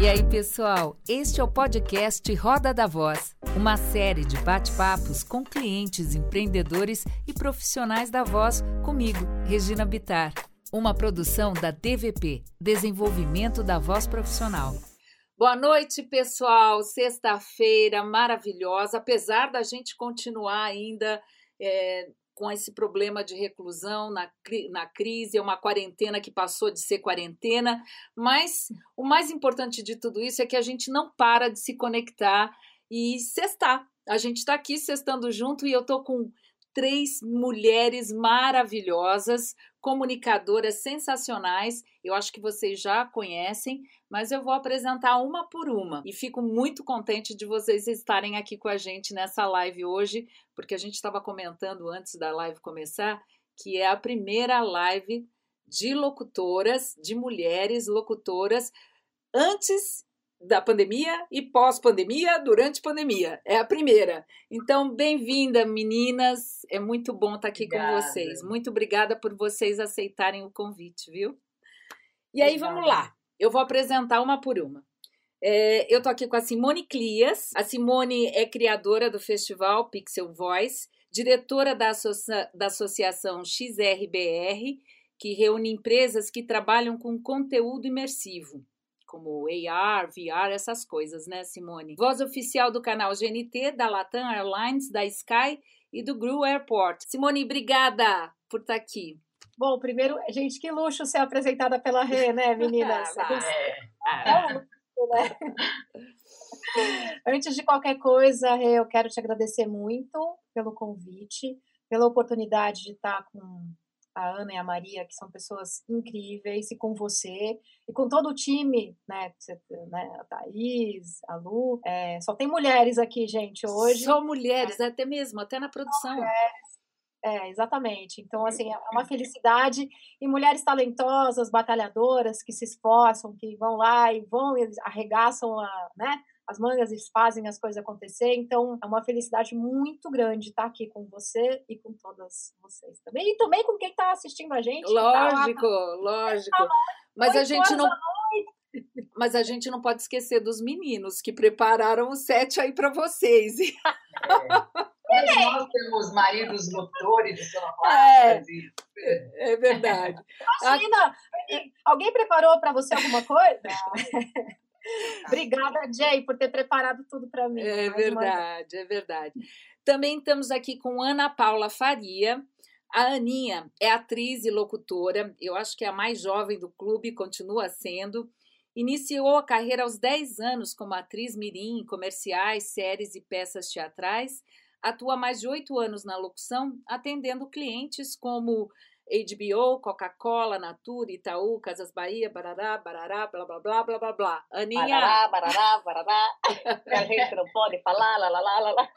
E aí, pessoal? Este é o podcast Roda da Voz, uma série de bate-papos com clientes, empreendedores e profissionais da voz comigo, Regina Bitar. Uma produção da DVP, Desenvolvimento da Voz Profissional. Boa noite, pessoal. Sexta-feira maravilhosa. Apesar da gente continuar ainda é, com esse problema de reclusão na, na crise, é uma quarentena que passou de ser quarentena, mas o mais importante de tudo isso é que a gente não para de se conectar e sextar. A gente está aqui sextando junto e eu estou com três mulheres maravilhosas, comunicadoras sensacionais. Eu acho que vocês já conhecem, mas eu vou apresentar uma por uma. E fico muito contente de vocês estarem aqui com a gente nessa live hoje, porque a gente estava comentando antes da live começar que é a primeira live de locutoras, de mulheres locutoras, antes da pandemia e pós-pandemia, durante pandemia. É a primeira. Então, bem-vinda, meninas. É muito bom estar aqui obrigada. com vocês. Muito obrigada por vocês aceitarem o convite, viu? E aí, vamos lá. Eu vou apresentar uma por uma. É, eu estou aqui com a Simone Clias. A Simone é criadora do festival Pixel Voice, diretora da, associa da associação XRBR, que reúne empresas que trabalham com conteúdo imersivo como AR, VR, essas coisas, né, Simone? Voz oficial do canal GNT, da Latam Airlines, da Sky e do Gru Airport. Simone, obrigada por estar aqui. Bom, primeiro, gente, que luxo ser apresentada pela Rê, né, meninas? é, é. um luxo, né? Antes de qualquer coisa, Rê, eu quero te agradecer muito pelo convite, pela oportunidade de estar com a Ana e a Maria, que são pessoas incríveis, e com você, e com todo o time, né? Você, né a Thaís, a Lu. É, só tem mulheres aqui, gente, hoje. Só mulheres, é. até mesmo, até na produção. É, exatamente. Então, assim, é uma felicidade. E mulheres talentosas, batalhadoras, que se esforçam, que vão lá e vão e arregaçam a, né, as mangas e fazem as coisas acontecer. Então, é uma felicidade muito grande estar aqui com você e com todas vocês também. E também com quem está assistindo a gente. Lógico, tá lógico. Tá Mas a gente não. Mas a gente não pode esquecer dos meninos que prepararam o set aí para vocês. É. Nós temos maridos lutores, é, é verdade. Imagina, alguém preparou para você alguma coisa? Obrigada, Jay, por ter preparado tudo para mim. É verdade, uma... é verdade. Também estamos aqui com Ana Paula Faria. A Aninha é atriz e locutora, eu acho que é a mais jovem do clube, continua sendo. Iniciou a carreira aos 10 anos como atriz mirim em comerciais, séries e peças teatrais. Atua mais de oito anos na locução, atendendo clientes como HBO, Coca-Cola, Natura, Itaú, Casas Bahia, barará, barará, blá, blá, blá, blá, blá, blá. Aninha... Barará, barará, barará. a gente não pode falar, lá, lá, lá, lá.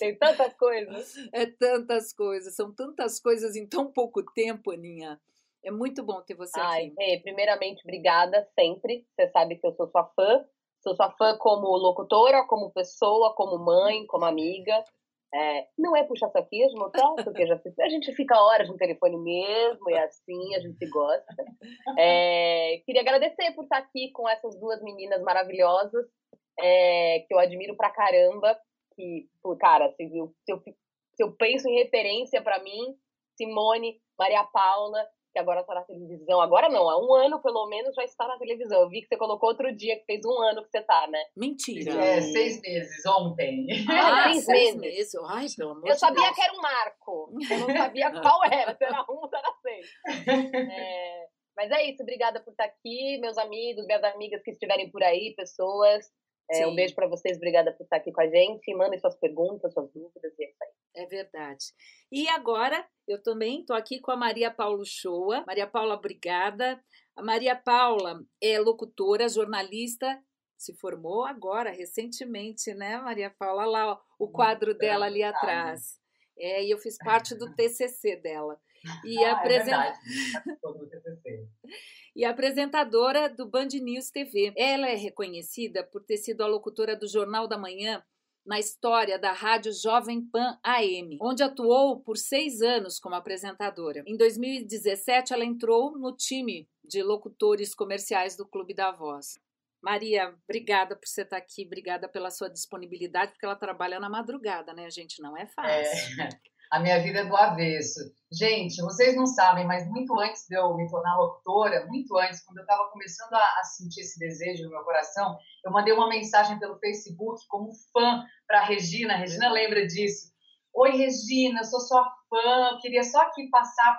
Tem tantas coisas. É tantas coisas, são tantas coisas em tão pouco tempo, Aninha. É muito bom ter você Ai, aqui. Ai, primeiramente, obrigada sempre. Você sabe que eu sou sua fã. Sou sua fã como locutora, como pessoa, como mãe, como amiga. É, não é puxar saquismo, tá? Porque já, a gente fica horas no telefone mesmo, e assim a gente gosta. É, queria agradecer por estar aqui com essas duas meninas maravilhosas, é, que eu admiro pra caramba. Que, cara, se eu, se eu, se eu penso em referência para mim, Simone, Maria Paula, que agora está na televisão. Agora não, há um ano pelo menos já está na televisão. Eu vi que você colocou outro dia que fez um ano que você está, né? Mentira. É, seis meses, ontem. Ah, seis, seis meses. meses. Ai, pelo amor Eu sabia Deus. que era um marco. Eu não sabia qual era, se era um ou era seis. É, mas é isso, obrigada por estar aqui, meus amigos, minhas amigas que estiverem por aí, pessoas. É, um beijo para vocês, obrigada por estar aqui com a gente. Mandem suas perguntas, suas dúvidas e é isso aí. É verdade. E agora, eu também estou aqui com a Maria Paula Shoa. Maria Paula, obrigada. A Maria Paula é locutora, jornalista, se formou agora, recentemente, né, Maria Paula? Olha lá ó, o quadro dela ali atrás. É, e eu fiz parte do TCC dela. E ah, apresen... é e apresentadora do Band News TV. Ela é reconhecida por ter sido a locutora do Jornal da Manhã na história da rádio Jovem Pan AM, onde atuou por seis anos como apresentadora. Em 2017, ela entrou no time de locutores comerciais do Clube da Voz. Maria, obrigada por você estar aqui, obrigada pela sua disponibilidade, porque ela trabalha na madrugada, né, gente? Não é fácil. É, a minha vida é do avesso. Gente, vocês não sabem, mas muito antes de eu me tornar locutora, muito antes, quando eu estava começando a, a, sentir esse desejo no meu coração, eu mandei uma mensagem pelo Facebook como fã para Regina. Regina lembra disso. Oi, Regina, eu sou sua fã, queria só aqui passar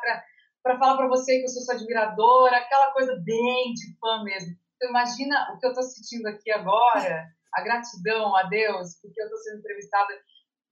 para falar para você que eu sou sua admiradora, aquela coisa bem de fã mesmo. Então, imagina o que eu estou sentindo aqui agora, a gratidão a Deus, porque eu estou sendo entrevistada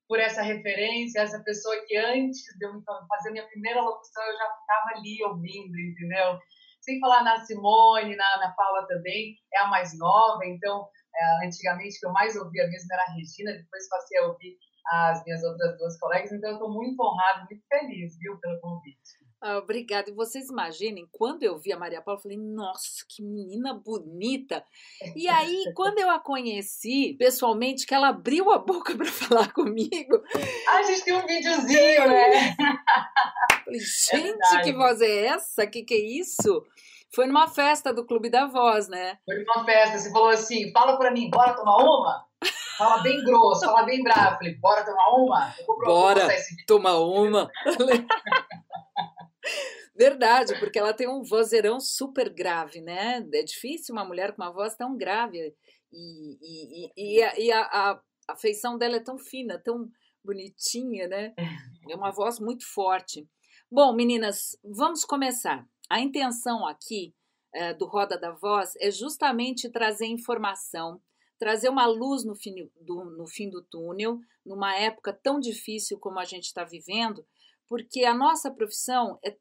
por essa referência, essa pessoa que antes de eu fazer minha primeira locução eu já estava ali ouvindo, entendeu? Sem falar na Simone, na, na Paula também, é a mais nova, então é, antigamente que eu mais ouvia mesmo era a Regina, depois passei a ouvir as minhas outras duas colegas, então eu estou muito honrado, muito feliz, viu, pelo convite. Ah, obrigada. E vocês imaginem, quando eu vi a Maria Paula, eu falei, nossa, que menina bonita. E aí, quando eu a conheci pessoalmente, que ela abriu a boca para falar comigo. A gente tem um videozinho, né? Falei, é gente, é que voz é essa? Que que é isso? Foi numa festa do Clube da Voz, né? Foi numa festa. Você falou assim: fala para mim, bora tomar uma? Fala bem grosso, fala bem bravo. Falei, bora tomar uma? bora tomar uma. Verdade, porque ela tem um vozeirão super grave, né? É difícil uma mulher com uma voz tão grave. E, e, e, a, e a, a, a feição dela é tão fina, tão bonitinha, né? É uma voz muito forte. Bom, meninas, vamos começar. A intenção aqui é, do Roda da Voz é justamente trazer informação, trazer uma luz no fim do, no fim do túnel, numa época tão difícil como a gente está vivendo, porque a nossa profissão é,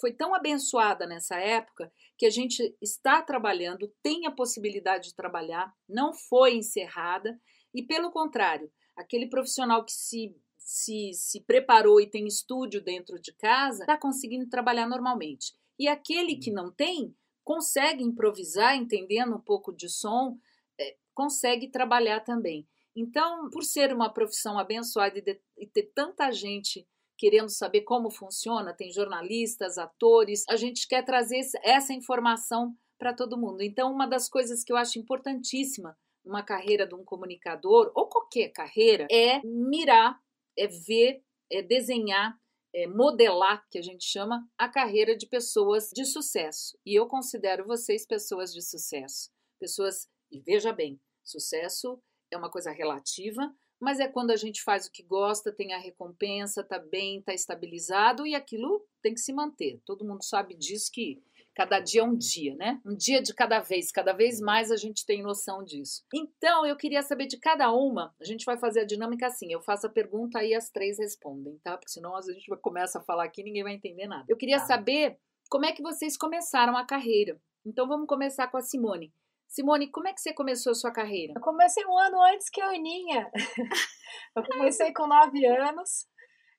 foi tão abençoada nessa época que a gente está trabalhando, tem a possibilidade de trabalhar, não foi encerrada, e pelo contrário, aquele profissional que se, se, se preparou e tem estúdio dentro de casa está conseguindo trabalhar normalmente. E aquele que não tem, consegue improvisar, entendendo um pouco de som, é, consegue trabalhar também. Então, por ser uma profissão abençoada e, de, e ter tanta gente querendo saber como funciona, tem jornalistas, atores, a gente quer trazer essa informação para todo mundo. Então, uma das coisas que eu acho importantíssima numa carreira de um comunicador, ou qualquer carreira, é mirar, é ver, é desenhar, é modelar, que a gente chama, a carreira de pessoas de sucesso. E eu considero vocês pessoas de sucesso. Pessoas, e veja bem, sucesso é uma coisa relativa, mas é quando a gente faz o que gosta, tem a recompensa, tá bem, tá estabilizado e aquilo tem que se manter. Todo mundo sabe disso que cada dia é um dia, né? Um dia de cada vez, cada vez mais a gente tem noção disso. Então, eu queria saber de cada uma, a gente vai fazer a dinâmica assim, eu faço a pergunta e as três respondem, tá? Porque senão a gente começa a falar aqui e ninguém vai entender nada. Eu queria tá. saber como é que vocês começaram a carreira. Então, vamos começar com a Simone. Simone, como é que você começou a sua carreira? Eu comecei um ano antes que a Aninha. eu comecei com nove anos.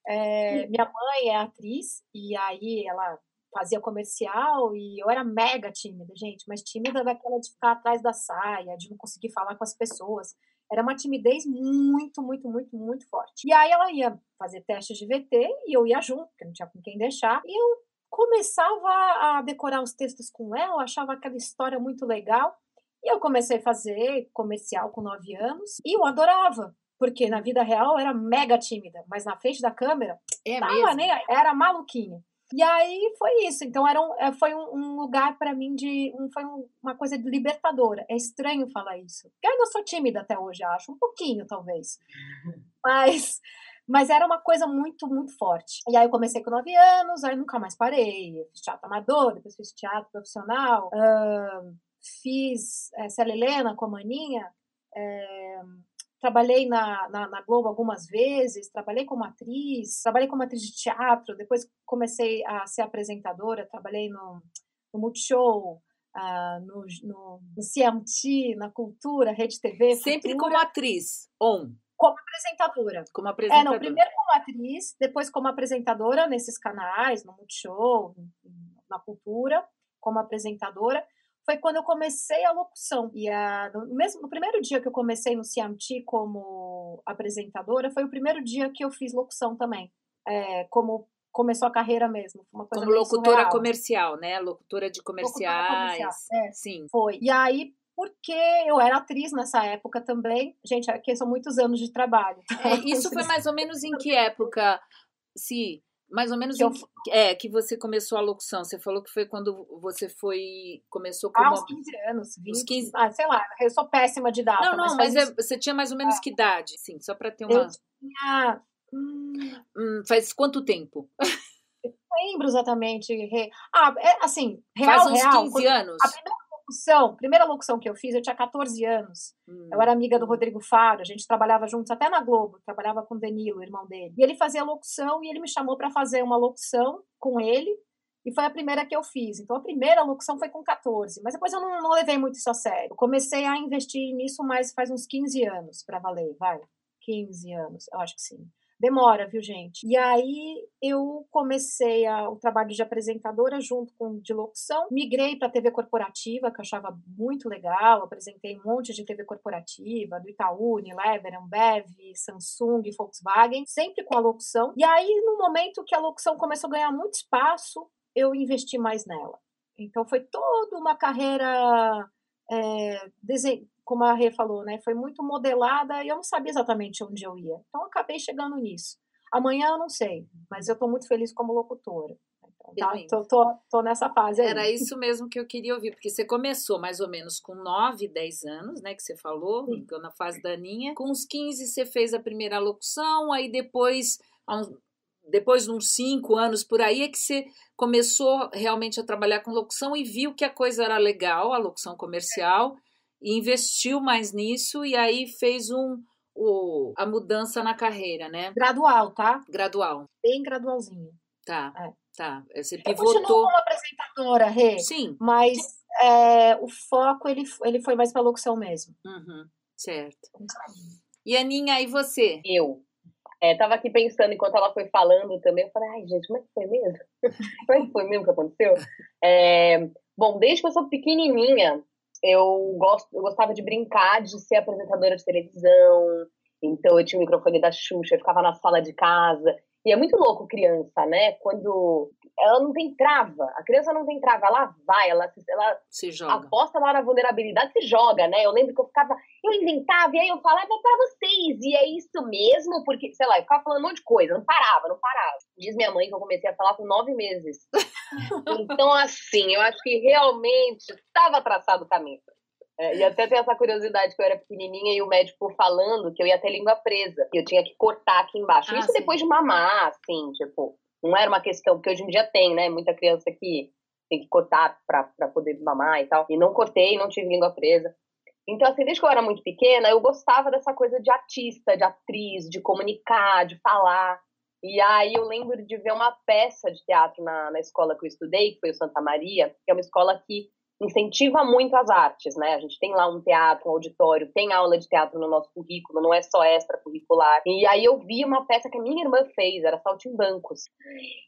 É, minha mãe é atriz e aí ela fazia comercial e eu era mega tímida, gente, mas tímida daquela de ficar atrás da saia, de não conseguir falar com as pessoas. Era uma timidez muito, muito, muito, muito forte. E aí ela ia fazer testes de VT e eu ia junto, porque não tinha com quem deixar. E eu começava a decorar os textos com ela, achava aquela história muito legal. E eu comecei a fazer comercial com nove anos e eu adorava, porque na vida real eu era mega tímida, mas na frente da câmera é tava, nem, era maluquinha. E aí foi isso. Então era um, é, foi um, um lugar para mim de. Um, foi um, uma coisa de libertadora. É estranho falar isso. Porque eu ainda sou tímida até hoje, acho. Um pouquinho, talvez. Mas. Mas era uma coisa muito, muito forte. E aí eu comecei com nove anos, aí nunca mais parei. Eu fiz teatro amador, depois fiz teatro profissional. Uh, fiz é, Célia Helena com a Maninha, é, trabalhei na, na, na, Globo algumas vezes, trabalhei como atriz, trabalhei como atriz de teatro, depois comecei a ser apresentadora, trabalhei no, no Multishow, uh, no, no, no CMT, na Cultura, Rede TV. Sempre Cultura. como atriz, on. Como apresentadora. Como apresentadora. É, não, primeiro como atriz, depois como apresentadora nesses canais, no Multishow, na Cultura, como apresentadora foi quando eu comecei a locução. E a, no, mesmo, no primeiro dia que eu comecei no CMT como apresentadora, foi o primeiro dia que eu fiz locução também. É, como começou a carreira mesmo. como locutora surreal. comercial, né? Locutora de comerciais. Locutora comercial, é, Sim. Foi. E aí, porque eu era atriz nessa época também. Gente, aqui são muitos anos de trabalho. É, isso foi mais ou menos em que época, se mais ou menos que, eu... é que você começou a locução. Você falou que foi quando você foi começou com ah, uns 15 anos, 20, 15... Ah, sei lá, eu sou péssima de data. Não, não, mas, mas é, você tinha mais ou menos é. que idade? Sim, só para ter uma Eu tinha hum... Hum, faz quanto tempo? Eu não lembro exatamente. Ah, é, assim, real, faz uns real, 15 anos. A primeira locução, primeira locução que eu fiz, eu tinha 14 anos. Hum. Eu era amiga do Rodrigo Faro, a gente trabalhava juntos até na Globo, trabalhava com o Danilo, irmão dele. E ele fazia locução e ele me chamou para fazer uma locução com ele. E foi a primeira que eu fiz. Então, a primeira locução foi com 14. Mas depois eu não, não levei muito isso a sério. Eu comecei a investir nisso mais faz uns 15 anos, para valer, vai. 15 anos, eu acho que sim. Demora, viu, gente? E aí eu comecei a, o trabalho de apresentadora junto com de locução. Migrei para TV corporativa, que eu achava muito legal. Apresentei um monte de TV corporativa, do Itaú, Unilever, Ambev, Samsung, Volkswagen, sempre com a locução. E aí, no momento que a locução começou a ganhar muito espaço, eu investi mais nela. Então, foi toda uma carreira é, como a Rê falou, né, foi muito modelada e eu não sabia exatamente onde eu ia. Então, eu acabei chegando nisso. Amanhã eu não sei, mas eu estou muito feliz como locutora. Então, tá? tô, tô, tô, nessa fase aí. Era isso mesmo que eu queria ouvir, porque você começou mais ou menos com 9, 10 anos, né, que você falou, na fase da Aninha. Com uns 15 você fez a primeira locução, aí depois, depois de uns 5 anos por aí, é que você começou realmente a trabalhar com locução e viu que a coisa era legal, a locução comercial. É investiu mais nisso e aí fez um o, a mudança na carreira, né? Gradual, tá? Gradual. Bem gradualzinho. Tá, é. tá. Você pivotou. Eu como apresentadora, Rê. Sim. Mas é, o foco, ele, ele foi mais pra locução mesmo. Uhum, certo. E Aninha, e você? Eu. É, tava aqui pensando enquanto ela foi falando também, eu falei, ai gente, como é que foi mesmo? como é que foi mesmo que aconteceu? É, bom, desde que eu sou pequenininha, eu, gosto, eu gostava de brincar de ser apresentadora de televisão. Então eu tinha o microfone da Xuxa, eu ficava na sala de casa. E é muito louco criança, né? Quando ela não tem trava, a criança não tem trava, ela vai, ela, ela se joga. aposta lá na vulnerabilidade, se joga, né? Eu lembro que eu ficava, eu inventava, e aí eu falava para vocês, e é isso mesmo, porque, sei lá, eu ficava falando um monte de coisa, não parava, não parava. Diz minha mãe que eu comecei a falar com nove meses. então, assim, eu acho que realmente estava traçado o caminho. É, e até tem essa curiosidade que eu era pequenininha e o médico falando que eu ia ter língua presa, que eu tinha que cortar aqui embaixo. Ah, Isso sim. depois de mamar, assim, tipo, não era uma questão, que hoje em dia tem, né? Muita criança que tem que cortar para poder mamar e tal. E não cortei, não tive língua presa. Então, assim, desde que eu era muito pequena, eu gostava dessa coisa de artista, de atriz, de comunicar, de falar. E aí eu lembro de ver uma peça de teatro na, na escola que eu estudei, que foi o Santa Maria, que é uma escola que incentiva muito as artes, né? A gente tem lá um teatro, um auditório, tem aula de teatro no nosso currículo, não é só extracurricular. E aí eu vi uma peça que a minha irmã fez, era Saltimbancos.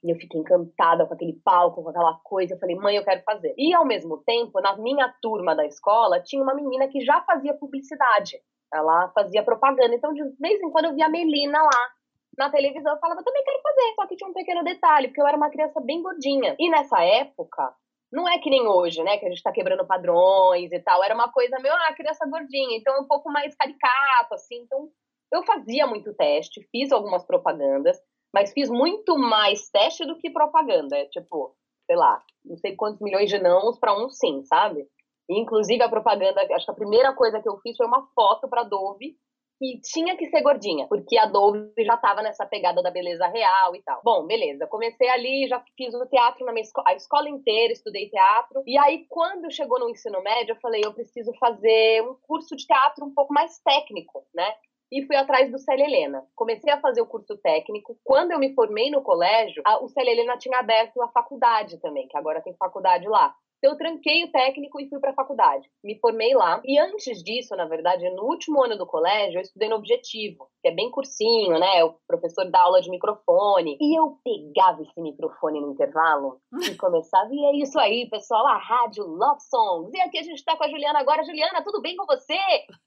E eu fiquei encantada com aquele palco, com aquela coisa. Eu falei, mãe, eu quero fazer. E ao mesmo tempo, na minha turma da escola, tinha uma menina que já fazia publicidade. Ela fazia propaganda. Então, de vez em quando eu via a Melina lá na televisão, eu falava, também quero fazer. Só que tinha um pequeno detalhe, porque eu era uma criança bem gordinha. E nessa época, não é que nem hoje, né? Que a gente tá quebrando padrões e tal. Era uma coisa meio, ah, criança gordinha. Então, um pouco mais caricato, assim. Então, eu fazia muito teste, fiz algumas propagandas, mas fiz muito mais teste do que propaganda. É, tipo, sei lá, não sei quantos milhões de nãos para um sim, sabe? inclusive, a propaganda, acho que a primeira coisa que eu fiz foi uma foto para Dove que tinha que ser gordinha, porque a Dove já tava nessa pegada da beleza real e tal. Bom, beleza. Comecei ali, já fiz o teatro na minha escola, a escola inteira, estudei teatro. E aí, quando chegou no ensino médio, eu falei, eu preciso fazer um curso de teatro um pouco mais técnico, né? e fui atrás do Célia Helena. Comecei a fazer o curso técnico. Quando eu me formei no colégio, a, o Célia Helena tinha aberto a faculdade também, que agora tem faculdade lá. Então, eu tranquei o técnico e fui para a faculdade. Me formei lá. E antes disso, na verdade, no último ano do colégio, eu estudei no Objetivo, que é bem cursinho, né? O professor dá aula de microfone. E eu pegava esse microfone no intervalo e começava. E é isso aí, pessoal, a rádio Love Songs. E aqui a gente está com a Juliana agora. Juliana, tudo bem com você?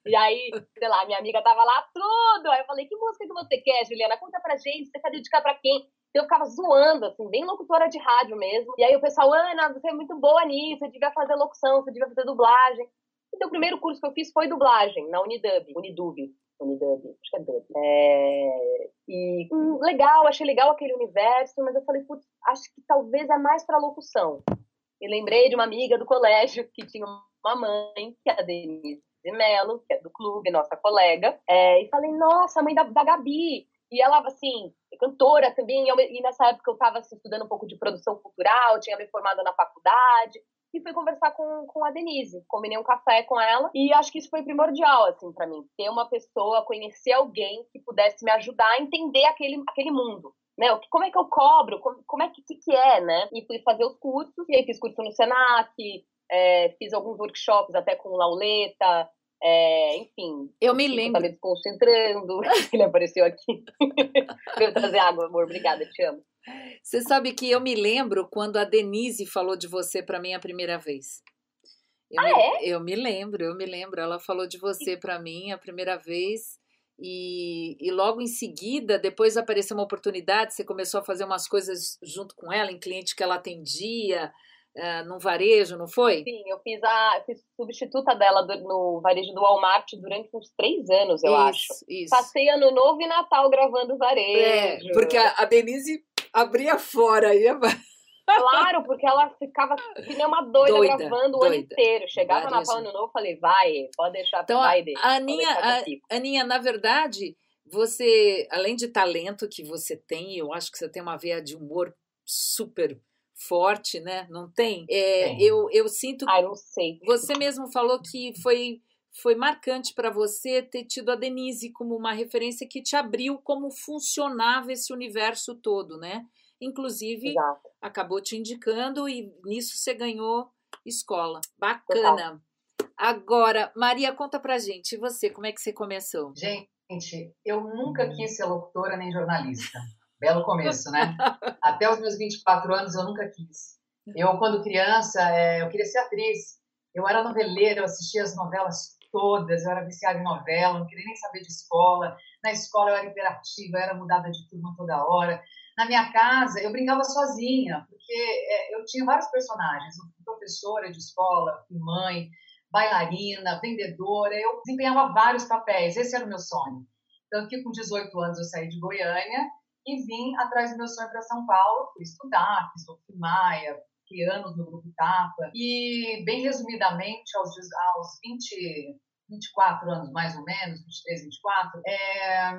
E aí, sei lá, minha amiga tava lá, tudo. Aí eu falei, que música que você quer, Juliana? Conta pra gente, você quer dedicar pra quem? Então eu ficava zoando, assim, bem locutora de rádio mesmo. E aí o pessoal, Ana, você é muito boa nisso, você devia fazer locução, você devia fazer dublagem. Então, o primeiro curso que eu fiz foi dublagem, na Unidub, Unidub, Unidub, acho que é Dub. É, e hum, legal, achei legal aquele universo, mas eu falei, putz, acho que talvez é mais para locução. E lembrei de uma amiga do colégio que tinha uma mãe, que é a Denise Melo, que é do clube, nossa colega, é, e falei, nossa, mãe da, da Gabi. E ela, assim, cantora também, e nessa época eu estava assim, estudando um pouco de produção cultural, tinha me formado na faculdade, e fui conversar com, com a Denise. Combinei um café com ela e acho que isso foi primordial, assim, para mim. Ter uma pessoa, conhecer alguém que pudesse me ajudar a entender aquele, aquele mundo. Né? Como é que eu cobro? Como, como é que, que, que é, né? E fui fazer os cursos, e aí fiz curso no Senac, é, fiz alguns workshops até com Lauleta, é, enfim. Eu me lembro. Tá me desconcentrando. Ele apareceu aqui. Veio trazer água, amor. Obrigada, te amo. Você sabe que eu me lembro quando a Denise falou de você para mim a primeira vez. Eu ah, me, é? Eu me lembro, eu me lembro. Ela falou de você para mim a primeira vez. E, e logo em seguida, depois apareceu uma oportunidade, você começou a fazer umas coisas junto com ela, em cliente que ela atendia, uh, num varejo, não foi? Sim, eu fiz a fiz substituta dela do, no varejo do Walmart durante uns três anos, eu isso, acho. Isso. Passei ano novo e Natal gravando varejo. É, porque a, a Denise abria fora ia. Claro, porque ela ficava que nem uma doida, doida gravando o ano inteiro. Chegava na Natal Ano Novo, falei, vai, pode deixar, então, vai dele. A Aninha, a, Aninha, na verdade, você, além de talento que você tem, eu acho que você tem uma veia de humor super forte, né? Não tem? É, eu, eu sinto. Ah, não sei. Você mesmo falou que foi foi marcante para você ter tido a Denise como uma referência que te abriu como funcionava esse universo todo, né? Inclusive, Exato. acabou te indicando e nisso você ganhou escola. Bacana. Total. Agora, Maria, conta pra gente, e você, como é que você começou? Gente, eu nunca quis ser locutora nem jornalista. Belo começo, né? Até os meus 24 anos eu nunca quis. Eu, quando criança, é, eu queria ser atriz. Eu era noveleira, eu assistia as novelas todas, eu era viciada em novela, não queria nem saber de escola. Na escola eu era imperativa, eu era mudada de turma toda hora. Na minha casa, eu brincava sozinha, porque é, eu tinha vários personagens. Eu fui professora de escola, fui mãe, bailarina, vendedora. Eu desempenhava vários papéis, esse era o meu sonho. Tanto que com 18 anos eu saí de Goiânia e vim atrás do meu sonho para São Paulo, fui estudar, fiz o Maia, fiquei anos no Grupo Tapa, e bem resumidamente, aos, aos 20, 24 anos mais ou menos, 23, 24, é,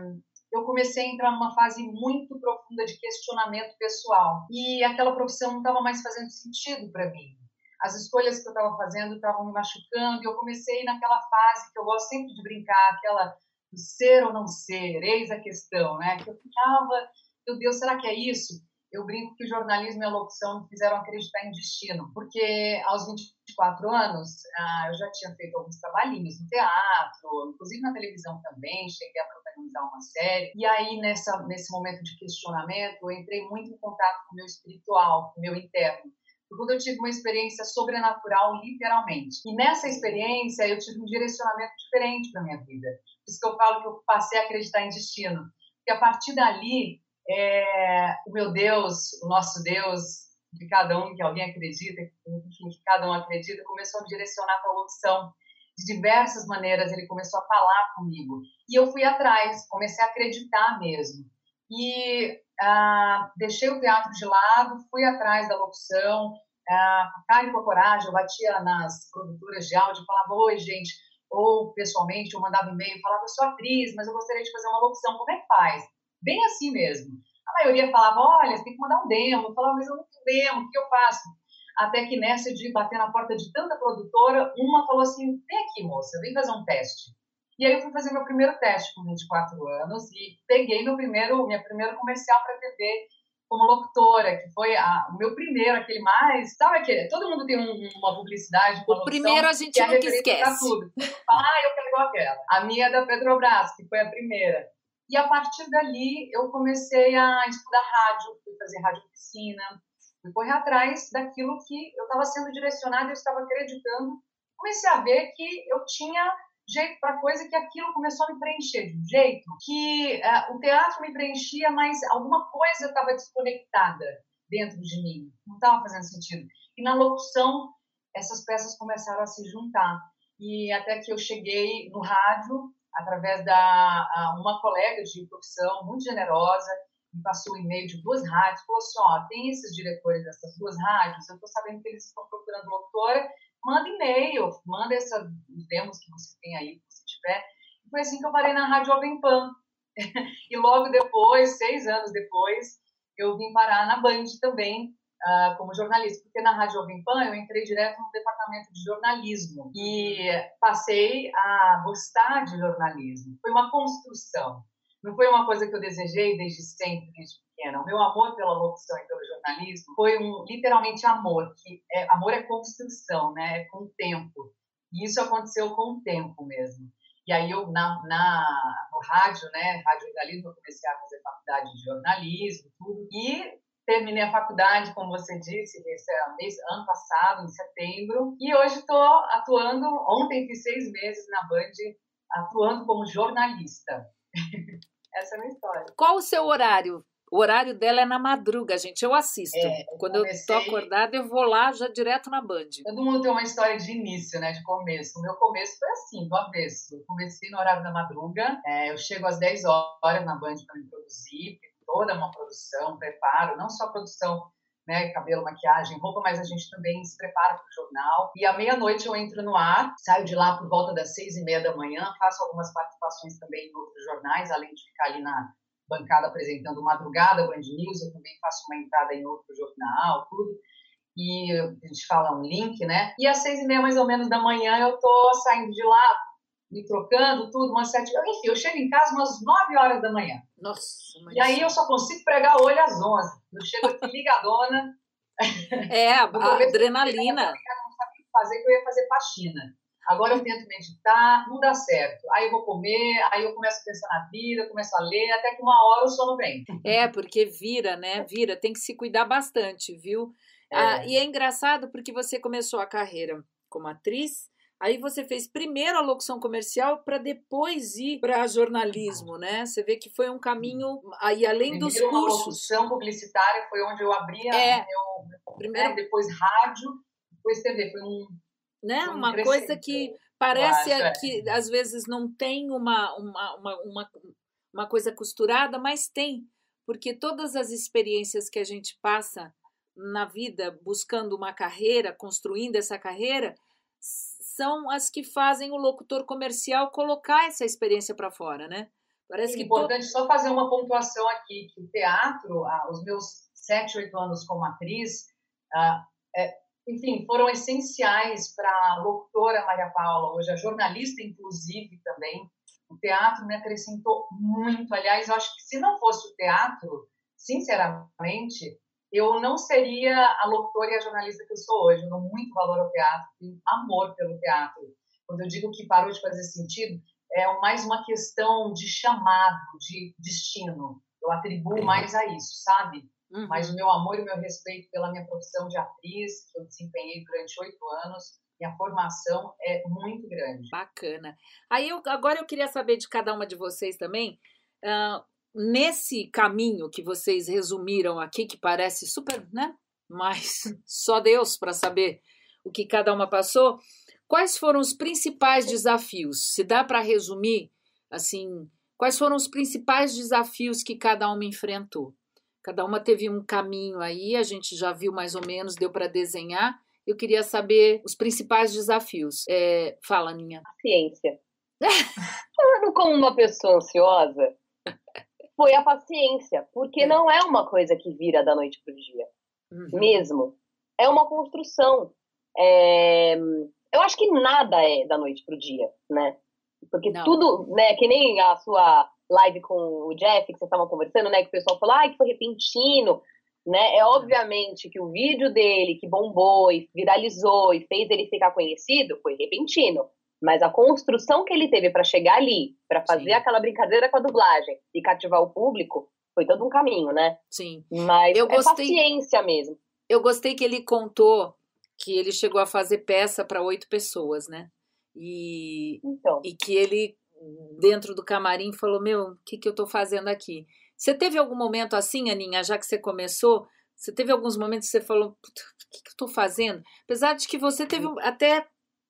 eu comecei a entrar numa fase muito profunda de questionamento pessoal, e aquela profissão não estava mais fazendo sentido para mim. As escolhas que eu estava fazendo estavam me machucando, e eu comecei naquela fase que eu gosto sempre de brincar, aquela ser ou não ser, eis a questão, né? Que eu ficava, meu Deus, será que é isso? Eu brinco que o jornalismo e a locução me fizeram acreditar em destino, porque aos 24 anos ah, eu já tinha feito alguns trabalhinhos no teatro, inclusive na televisão também, cheguei a protagonizar uma série. E aí, nessa, nesse momento de questionamento, eu entrei muito em contato com o meu espiritual, com o meu interno quando eu tive uma experiência sobrenatural, literalmente. E nessa experiência, eu tive um direcionamento diferente para minha vida. Por isso que eu falo que eu passei a acreditar em destino. Porque a partir dali, é, o meu Deus, o nosso Deus, de cada um que alguém acredita, enfim, que cada um acredita, começou a me direcionar para a opção. De diversas maneiras, ele começou a falar comigo. E eu fui atrás, comecei a acreditar mesmo. E ah, deixei o teatro de lado, fui atrás da locução, ah, cara com coragem, eu batia nas produtoras de áudio, falava, oi, gente, ou pessoalmente, eu mandava e-mail, falava, eu sou atriz, mas eu gostaria de fazer uma locução, como é que faz? Bem assim mesmo. A maioria falava, olha, você tem que mandar um demo. Eu falava, mas eu não tenho demo, o que eu faço? Até que nessa de bater na porta de tanta produtora, uma falou assim, vem aqui, moça, vem fazer um teste. E aí eu fui fazer meu primeiro teste com 24 anos e peguei meu primeiro, minha primeira comercial para TV como locutora, que foi a, o meu primeiro, aquele mais. Sabe aquele? Todo mundo tem um, uma publicidade. Uma o primeiro a gente é nunca esquece. Tudo. ah, eu quero igual aquela. A minha é da Petrobras, que foi a primeira. E a partir dali eu comecei a estudar rádio, fui fazer rádio oficina, fui correr atrás daquilo que eu estava sendo direcionada, eu estava acreditando. Comecei a ver que eu tinha jeito para coisa que aquilo começou a me preencher de um jeito que uh, o teatro me preenchia, mas alguma coisa estava desconectada dentro de mim, não estava fazendo sentido. E na locução, essas peças começaram a se juntar. e até que eu cheguei no rádio através da uma colega de profissão muito generosa, me passou um e-mail de duas rádios, falou assim, ó, tem esses diretores dessas duas rádios, eu estou sabendo que eles estão procurando locutora, manda e-mail, manda essa, os demos que você tem aí, que você tiver. E foi assim que eu parei na Rádio Jovem Pan. e logo depois, seis anos depois, eu vim parar na Band também, uh, como jornalista, porque na Rádio Jovem Pan eu entrei direto no departamento de jornalismo e passei a gostar de jornalismo. Foi uma construção. Não foi uma coisa que eu desejei desde sempre, desde pequena. O meu amor pela locução e pelo jornalismo foi um literalmente amor, que é, amor é construção, né? É com o tempo. E isso aconteceu com o tempo mesmo. E aí eu na, na no rádio, né, rádio jornalismo, eu comecei a fazer faculdade de jornalismo, tudo. E terminei a faculdade, como você disse, mês, ano passado, em setembro. E hoje estou atuando. Ontem fiz seis meses na Band, atuando como jornalista. Essa é a minha história. Qual o seu horário? O horário dela é na madruga, gente. Eu assisto. É, eu Quando comecei... eu tô acordada, eu vou lá já direto na Band. Todo mundo tem uma história de início, né? De começo. O meu começo foi assim, do avesso. Eu comecei no horário da madruga. É, eu chego às 10 horas na Band para me produzir. Toda uma produção, preparo, não só produção né, cabelo, maquiagem, roupa, mas a gente também se prepara para o jornal. E à meia-noite eu entro no ar, saio de lá por volta das seis e meia da manhã, faço algumas participações também em outros jornais, além de ficar ali na bancada apresentando Madrugada, Band News, eu também faço uma entrada em outro jornal, tudo. E a gente fala um link, né? E às seis e meia, mais ou menos, da manhã, eu tô saindo de lá, me trocando, tudo, umas sete... Enfim, eu chego em casa umas nove horas da manhã. Nossa, mas... E aí eu só consigo pregar o olho às 11. Eu chego aqui ligadona. É, a, a adrenalina. Eu não sabia fazer, que eu ia fazer faxina. Agora eu tento meditar, não dá certo. Aí eu vou comer, aí eu começo a pensar na vida, começo a ler, até que uma hora o sono vem. É, porque vira, né? Vira, tem que se cuidar bastante, viu? É. Ah, e é engraçado porque você começou a carreira como atriz, Aí você fez primeiro a locução comercial para depois ir para jornalismo, né? Você vê que foi um caminho aí além primeiro dos cursos. A locução publicitária foi onde eu abri é, meu, né? primeiro depois rádio, depois TV, foi um né? Um uma coisa que parece é. que às vezes não tem uma, uma, uma, uma, uma coisa costurada, mas tem, porque todas as experiências que a gente passa na vida buscando uma carreira, construindo essa carreira, são as que fazem o locutor comercial colocar essa experiência para fora, né? Parece é que importante to... só fazer uma pontuação aqui que o teatro, ah, os meus sete, oito anos como atriz, ah, é, enfim, foram essenciais para a locutora Maria Paula, hoje a jornalista inclusive também. O teatro me acrescentou muito. Aliás, eu acho que se não fosse o teatro, sinceramente, eu não seria a locutora e a jornalista que eu sou hoje. Eu dou muito valor ao teatro, tenho amor pelo teatro. Quando eu digo que parou de fazer sentido, é mais uma questão de chamado, de destino. Eu atribuo mais a isso, sabe? Uhum. Mas o meu amor e o meu respeito pela minha profissão de atriz, que eu desempenhei durante oito anos, minha formação é muito grande. Bacana. Aí eu, agora eu queria saber de cada uma de vocês também. Uh, nesse caminho que vocês resumiram aqui, que parece super, né? Mas só Deus para saber o que cada uma passou. Quais foram os principais desafios? Se dá para resumir, assim, quais foram os principais desafios que cada uma enfrentou? Cada uma teve um caminho aí, a gente já viu mais ou menos, deu para desenhar. Eu queria saber os principais desafios. É, fala, Ninha. Ciência. Falando como uma pessoa ansiosa, foi a paciência, porque é. não é uma coisa que vira da noite para o dia, uhum. mesmo. É uma construção. É... Eu acho que nada é da noite para o dia, né? Porque não. tudo, né, que nem a sua live com o Jeff, que vocês estavam conversando, né, que o pessoal falou, ah, que foi repentino, né? É obviamente que o vídeo dele que bombou e viralizou e fez ele ficar conhecido foi repentino. Mas a construção que ele teve para chegar ali, para fazer Sim. aquela brincadeira com a dublagem e cativar o público, foi todo um caminho, né? Sim. Mas eu é gostei, paciência mesmo. Eu gostei que ele contou que ele chegou a fazer peça para oito pessoas, né? E, então. e que ele, dentro do camarim, falou: Meu, o que, que eu tô fazendo aqui? Você teve algum momento assim, Aninha, já que você começou? Você teve alguns momentos que você falou: O que, que eu tô fazendo? Apesar de que você teve até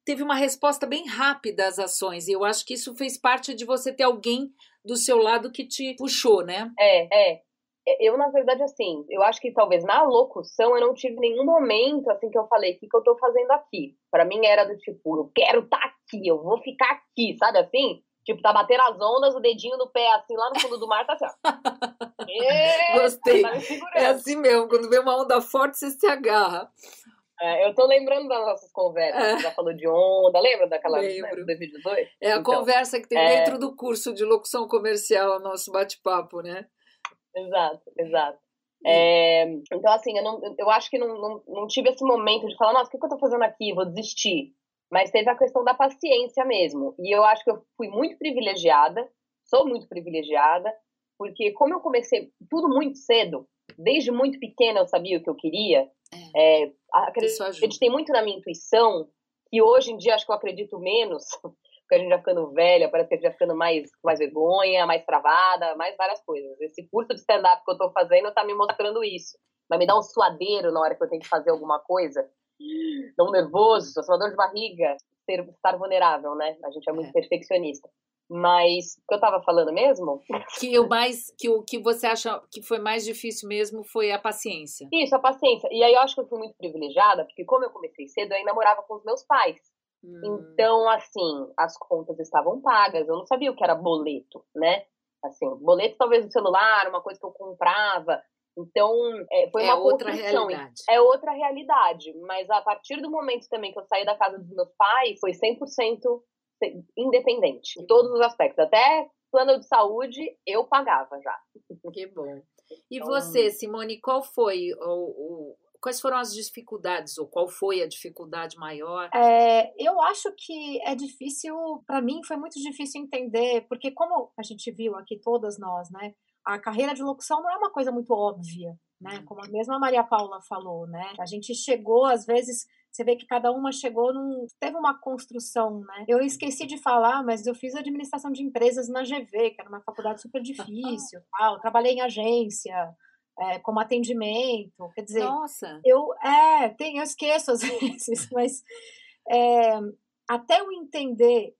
teve uma resposta bem rápida às ações. E eu acho que isso fez parte de você ter alguém do seu lado que te puxou, né? É, é. é eu, na verdade, assim, eu acho que talvez na locução eu não tive nenhum momento assim que eu falei, o que, que eu tô fazendo aqui? Para mim era do tipo, eu quero estar tá aqui, eu vou ficar aqui, sabe assim? Tipo, tá batendo as ondas, o dedinho no pé, assim, lá no fundo do mar, tá assim, ó. Gostei. Tá é assim mesmo, quando vê uma onda forte, você se agarra. É, eu tô lembrando das nossas conversas, é. já falou de onda, lembra daquela né, Lembro. Né, 2018? É a então, conversa que tem é... dentro do curso de locução comercial, nosso bate-papo, né? Exato, exato. É, então, assim, eu, não, eu acho que não, não, não tive esse momento de falar, nossa, o que, que eu tô fazendo aqui? Vou desistir. Mas teve a questão da paciência mesmo. E eu acho que eu fui muito privilegiada, sou muito privilegiada, porque como eu comecei tudo muito cedo, desde muito pequena eu sabia o que eu queria, é, é acreditei muito na minha intuição, que hoje em dia acho que eu acredito menos, porque a gente vai ficando velha, parece que a gente vai ficando mais, mais vergonha, mais travada, mais várias coisas. Esse curso de stand-up que eu tô fazendo tá me mostrando isso. Vai me dar um suadeiro na hora que eu tenho que fazer alguma coisa não nervoso, sou dor de barriga, ser, estar vulnerável, né? A gente é muito é. perfeccionista. Mas o que eu estava falando mesmo? Que o mais que o que você acha que foi mais difícil mesmo foi a paciência. Isso, a paciência. E aí eu acho que eu fui muito privilegiada, porque como eu comecei cedo, eu ainda morava com os meus pais. Hum. Então, assim, as contas estavam pagas, eu não sabia o que era boleto, né? Assim, boleto talvez no celular, uma coisa que eu comprava, então, é, foi é uma outra construção. realidade. É outra realidade. Mas a partir do momento também que eu saí da casa dos meus pais, foi 100% independente, em todos os aspectos. Até plano de saúde, eu pagava já. Que bom. E então, você, Simone, qual foi o, o quais foram as dificuldades ou qual foi a dificuldade maior? É, eu acho que é difícil, para mim foi muito difícil entender, porque como a gente viu aqui todas nós, né? A carreira de locução não é uma coisa muito óbvia, né? Como a mesma Maria Paula falou, né? A gente chegou, às vezes, você vê que cada uma chegou num. teve uma construção, né? Eu esqueci de falar, mas eu fiz administração de empresas na GV, que era uma faculdade super difícil, tal. Trabalhei em agência. É, como atendimento, quer dizer, Nossa. eu é, tem, eu esqueço às vezes, mas é, até eu entender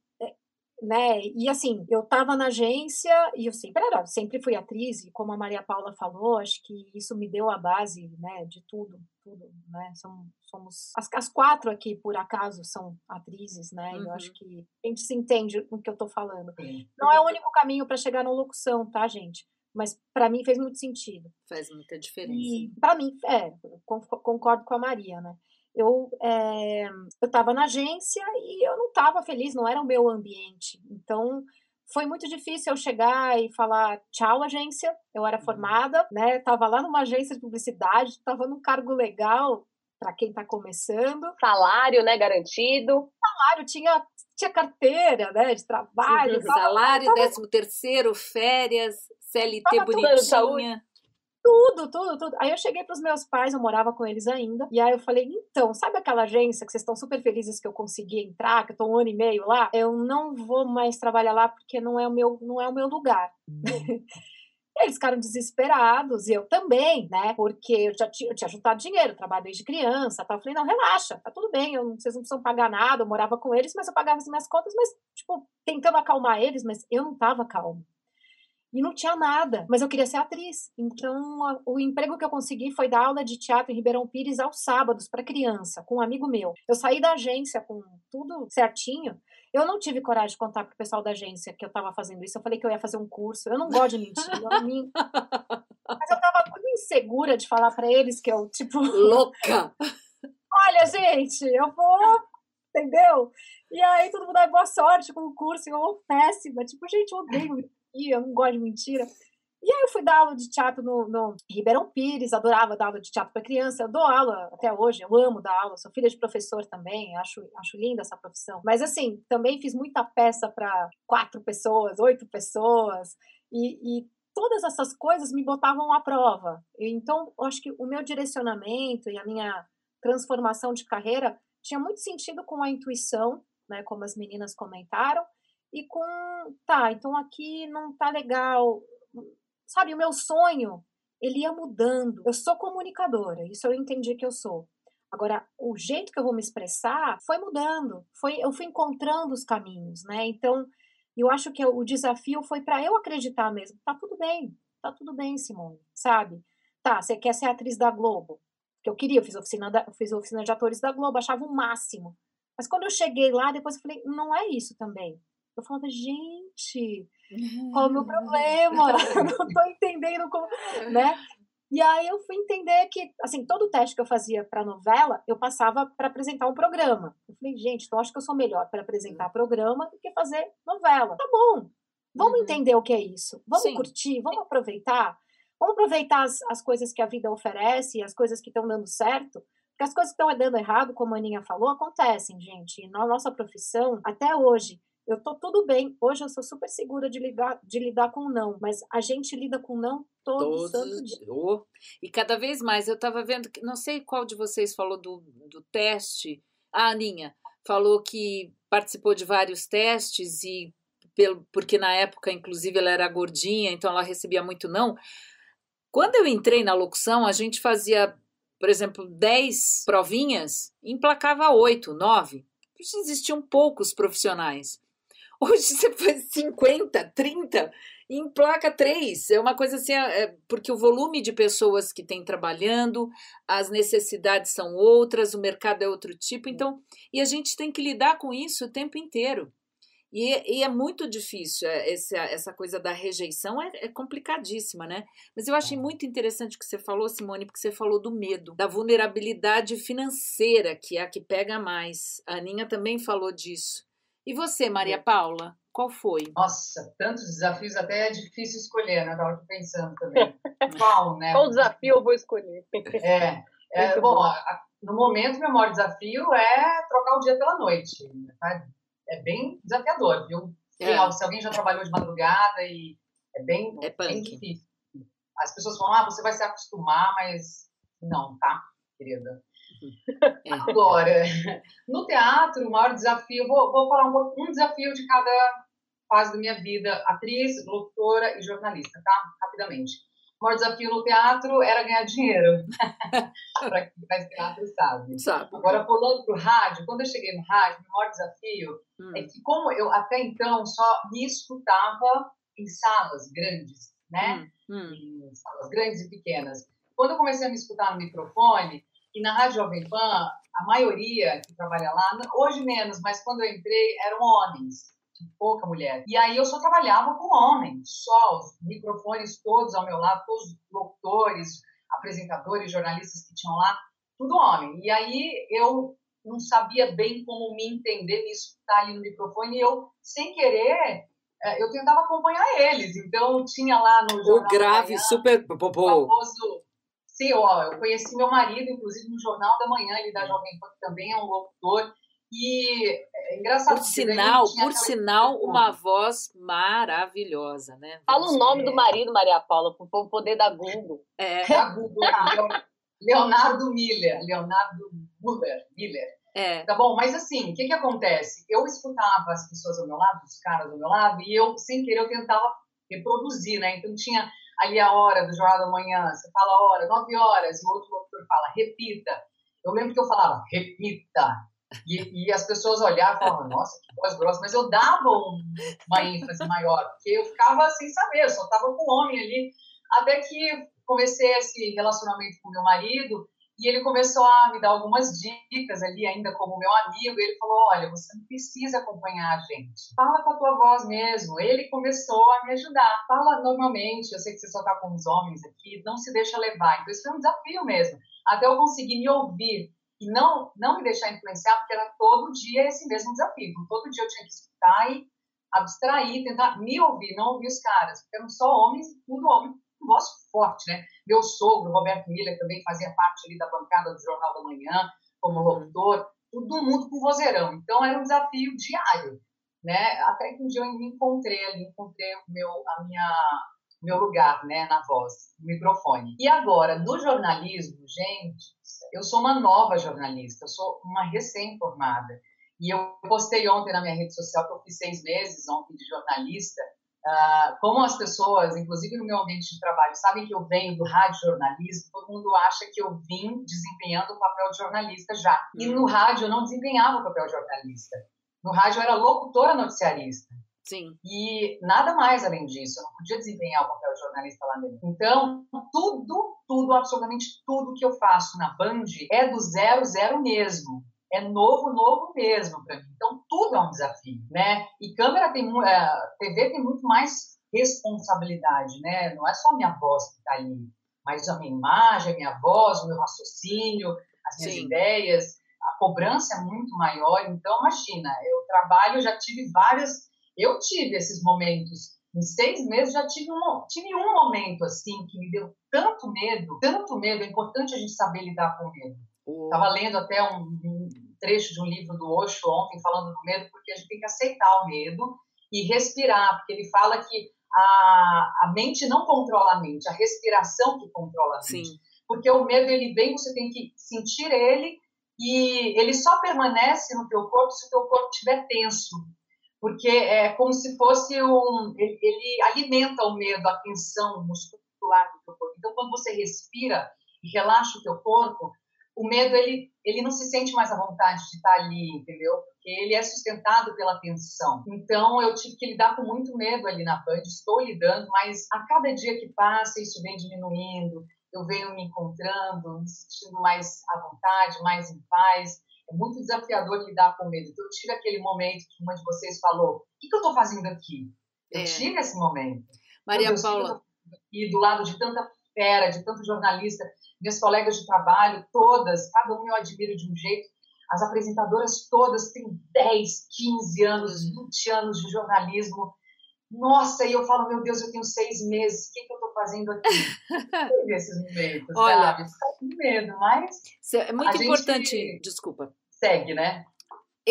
né? E assim, eu estava na agência e eu sempre era, sempre fui atriz, e como a Maria Paula falou, acho que isso me deu a base, né, de tudo, tudo, né? Somos, somos as, as quatro aqui, por acaso, são atrizes, né? Uhum. Eu acho uhum. que a gente se entende no que eu estou falando. Não é o único caminho para chegar na locução, tá, gente? Mas para mim fez muito sentido. Faz muita diferença. E para mim, é, concordo com a Maria, né? Eu é, eu estava na agência e eu não estava feliz, não era o meu ambiente. Então foi muito difícil eu chegar e falar tchau agência. Eu era uhum. formada, né? Tava lá numa agência de publicidade, estava num cargo legal para quem está começando. Salário, né, garantido. Salário tinha tinha carteira, né, de trabalho. Sim, salário, tava... décimo terceiro, férias, CLT bonitinha. Tudo, tudo, tudo. Aí eu cheguei para os meus pais, eu morava com eles ainda. E aí eu falei: então, sabe aquela agência que vocês estão super felizes que eu consegui entrar, que eu tô um ano e meio lá? Eu não vou mais trabalhar lá porque não é o meu, não é o meu lugar. Hum. eles ficaram desesperados, e eu também, né? Porque eu já tinha, eu tinha juntado dinheiro, trabalho desde criança, tal. Eu falei, não, relaxa, tá tudo bem, eu, vocês não precisam pagar nada, eu morava com eles, mas eu pagava as minhas contas, mas, tipo, tentando acalmar eles, mas eu não tava calmo e não tinha nada, mas eu queria ser atriz. Então, a, o emprego que eu consegui foi dar aula de teatro em Ribeirão Pires aos sábados para criança, com um amigo meu. Eu saí da agência com tudo certinho. Eu não tive coragem de contar pro pessoal da agência que eu estava fazendo isso. Eu falei que eu ia fazer um curso. Eu não gosto de mentir, eu Mas eu estava muito insegura de falar para eles que eu, tipo. Louca! Olha, gente, eu vou. Entendeu? E aí todo mundo dá boa sorte com o curso, eu vou péssima. Tipo, gente, eu odeio eu não gosto de mentira. E aí eu fui dar aula de teatro no, no Ribeirão Pires, adorava dar aula de teatro para criança, eu dou aula até hoje, eu amo dar aula, sou filha de professor também, acho, acho linda essa profissão. Mas assim, também fiz muita peça para quatro pessoas, oito pessoas, e, e todas essas coisas me botavam à prova. Então, eu acho que o meu direcionamento e a minha transformação de carreira tinha muito sentido com a intuição, né, como as meninas comentaram, e com, tá, então aqui não tá legal. Sabe, o meu sonho, ele ia mudando. Eu sou comunicadora, isso eu entendi que eu sou. Agora, o jeito que eu vou me expressar foi mudando, foi eu fui encontrando os caminhos, né? Então, eu acho que o desafio foi para eu acreditar mesmo. Tá tudo bem, tá tudo bem, Simone, sabe? Tá, você quer ser atriz da Globo? Que eu queria, eu fiz oficina, da, fiz oficina de atores da Globo, achava o máximo. Mas quando eu cheguei lá, depois eu falei, não é isso também. Eu falava, gente, qual é o meu problema? não tô entendendo como, né? E aí eu fui entender que, assim, todo teste que eu fazia para novela, eu passava para apresentar um programa. Eu falei, gente, então acho que eu sou melhor para apresentar programa do que fazer novela. Tá bom, vamos uhum. entender o que é isso. Vamos Sim. curtir, vamos aproveitar. Vamos aproveitar as, as coisas que a vida oferece, as coisas que estão dando certo. Porque as coisas que estão dando errado, como a Aninha falou, acontecem, gente. E na nossa profissão, até hoje, eu tô tudo bem. Hoje eu sou super segura de, ligar, de lidar com não, mas a gente lida com não todo Todos, santo dia. Oh. E cada vez mais, eu estava vendo, que não sei qual de vocês falou do, do teste. A Aninha falou que participou de vários testes e pelo, porque na época, inclusive, ela era gordinha, então ela recebia muito não. Quando eu entrei na locução, a gente fazia, por exemplo, 10 provinhas, emplacava 8, 9. Existiam poucos profissionais. Hoje você faz 50, 30 e emplaca três. É uma coisa assim, é, é, porque o volume de pessoas que tem trabalhando, as necessidades são outras, o mercado é outro tipo, então, e a gente tem que lidar com isso o tempo inteiro. E, e é muito difícil, é, essa, essa coisa da rejeição é, é complicadíssima, né? Mas eu achei muito interessante o que você falou, Simone, porque você falou do medo, da vulnerabilidade financeira, que é a que pega mais. A Aninha também falou disso. E você, Maria Paula, qual foi? Nossa, tantos desafios, até é difícil escolher, né? Estava aqui pensando também. Qual, né? Qual desafio eu vou escolher? É, é bom, a, no momento, meu maior desafio é trocar o dia pela noite. Tá? É bem desafiador, viu? É. Se alguém já trabalhou de madrugada e é bem, é bem difícil. As pessoas falam, ah, você vai se acostumar, mas não, tá, querida? É. Agora, no teatro, o maior desafio, vou, vou falar um, um desafio de cada fase da minha vida, atriz, locutora e jornalista, tá? Rapidamente. O maior desafio no teatro era ganhar dinheiro. para quem faz teatro sabe. sabe. Agora, pulando pro rádio, quando eu cheguei no rádio, o maior desafio hum. é que, como eu até então só me escutava em salas grandes, né? Hum. Hum. Em salas grandes e pequenas. Quando eu comecei a me escutar no microfone, e na Rádio Jovem Pan, a maioria que trabalha lá, hoje menos, mas quando eu entrei, eram homens, pouca mulher. E aí eu só trabalhava com homens, só os microfones todos ao meu lado, todos os locutores, apresentadores, jornalistas que tinham lá, tudo homem. E aí eu não sabia bem como me entender, me escutar ali no microfone, e eu, sem querer, eh, eu tentava acompanhar eles. Então, tinha lá no jornal... O grave, super... O famoso Sim, ó, eu conheci meu marido, inclusive, no Jornal da Manhã, ele da Jovem Pan, que também é um locutor. E é engraçado. Por sinal, por sinal, uma voz maravilhosa, né? Fala o nome do marido, Maria Paula, para o poder da Google. É. Da Google, tá? Leonardo Miller. Leonardo Muller. Miller. É. Tá bom, mas assim, o que que acontece? Eu escutava as pessoas ao meu lado, os caras ao meu lado, e eu, sem querer, eu tentava reproduzir, né? Então tinha ali a hora do Jornal da Manhã, você fala a hora, nove horas, e o outro locutor fala, repita. Eu lembro que eu falava, repita. E, e as pessoas olhavam e falavam, nossa, que voz grossa, mas eu dava um, uma ênfase maior, porque eu ficava sem saber, eu só estava com o homem ali. Até que comecei esse relacionamento com meu marido, e ele começou a me dar algumas dicas ali, ainda como meu amigo. Ele falou: Olha, você não precisa acompanhar a gente. Fala com a tua voz mesmo. Ele começou a me ajudar. Fala normalmente. Eu sei que você só tá com os homens aqui. Não se deixa levar. Então, isso foi um desafio mesmo. Até eu conseguir me ouvir e não, não me deixar influenciar, porque era todo dia esse mesmo desafio. Então, todo dia eu tinha que escutar e abstrair, tentar me ouvir, não ouvir os caras. Porque eram só homens, tudo homem com voz forte, né? Meu sogro, Roberto Miller, também fazia parte ali da bancada do Jornal da Manhã, como uhum. locutor, todo mundo com vozeirão. Então era um desafio diário, né? Até que um dia eu me encontrei ali, encontrei o meu, a minha, meu lugar, né, na voz, no microfone. E agora, no jornalismo, gente, eu sou uma nova jornalista, eu sou uma recém-formada. E eu postei ontem na minha rede social que eu fiz seis meses ontem de jornalista Uh, como as pessoas, inclusive no meu ambiente de trabalho, sabem que eu venho do rádio jornalismo, todo mundo acha que eu vim desempenhando o papel de jornalista já. E no rádio eu não desempenhava o papel de jornalista. No rádio eu era locutora noticiarista. Sim. E nada mais além disso, eu não podia desempenhar o papel de jornalista lá dentro. Então, tudo, tudo, absolutamente tudo que eu faço na Band é do zero, zero mesmo é novo, novo mesmo para mim. Então, tudo é um desafio, né? E câmera tem, é, TV tem muito mais responsabilidade, né? Não é só minha voz que está ali, mas a minha imagem, a minha voz, o meu raciocínio, as minhas Sim. ideias. A cobrança é muito maior. Então, imagina, eu trabalho, já tive várias... Eu tive esses momentos em seis meses já tive um, tive um momento assim que me deu tanto medo, tanto medo. É importante a gente saber lidar com medo. Estava lendo até um, um, trecho de um livro do Osho ontem falando do medo, porque a gente tem que aceitar o medo e respirar, porque ele fala que a, a mente não controla a mente, a respiração que controla a mente. Sim. Porque o medo ele vem, você tem que sentir ele e ele só permanece no teu corpo se o teu corpo estiver tenso. Porque é como se fosse um. Ele, ele alimenta o medo, a tensão muscular do teu corpo. Então, quando você respira e relaxa o teu corpo, o medo ele, ele não se sente mais à vontade de estar ali, entendeu? Porque ele é sustentado pela tensão. Então eu tive que lidar com muito medo ali na Band, estou lidando, mas a cada dia que passa isso vem diminuindo, eu venho me encontrando, me sentindo mais à vontade, mais em paz. É muito desafiador lidar com medo. Então eu tive aquele momento que uma de vocês falou: o que, eu estou fazendo aqui? Eu é. tive esse momento. Maria Paula. E do lado de tanta fera, de tanto jornalista, minhas colegas de trabalho, todas, cada um eu admiro de um jeito. As apresentadoras todas têm 10, 15 anos, 20 anos de jornalismo. Nossa, e eu falo, meu Deus, eu tenho seis meses, o que, que eu estou fazendo aqui? Nesses momentos, Olha, sabe? Fica com medo, mas. É muito importante, desculpa. Segue, né?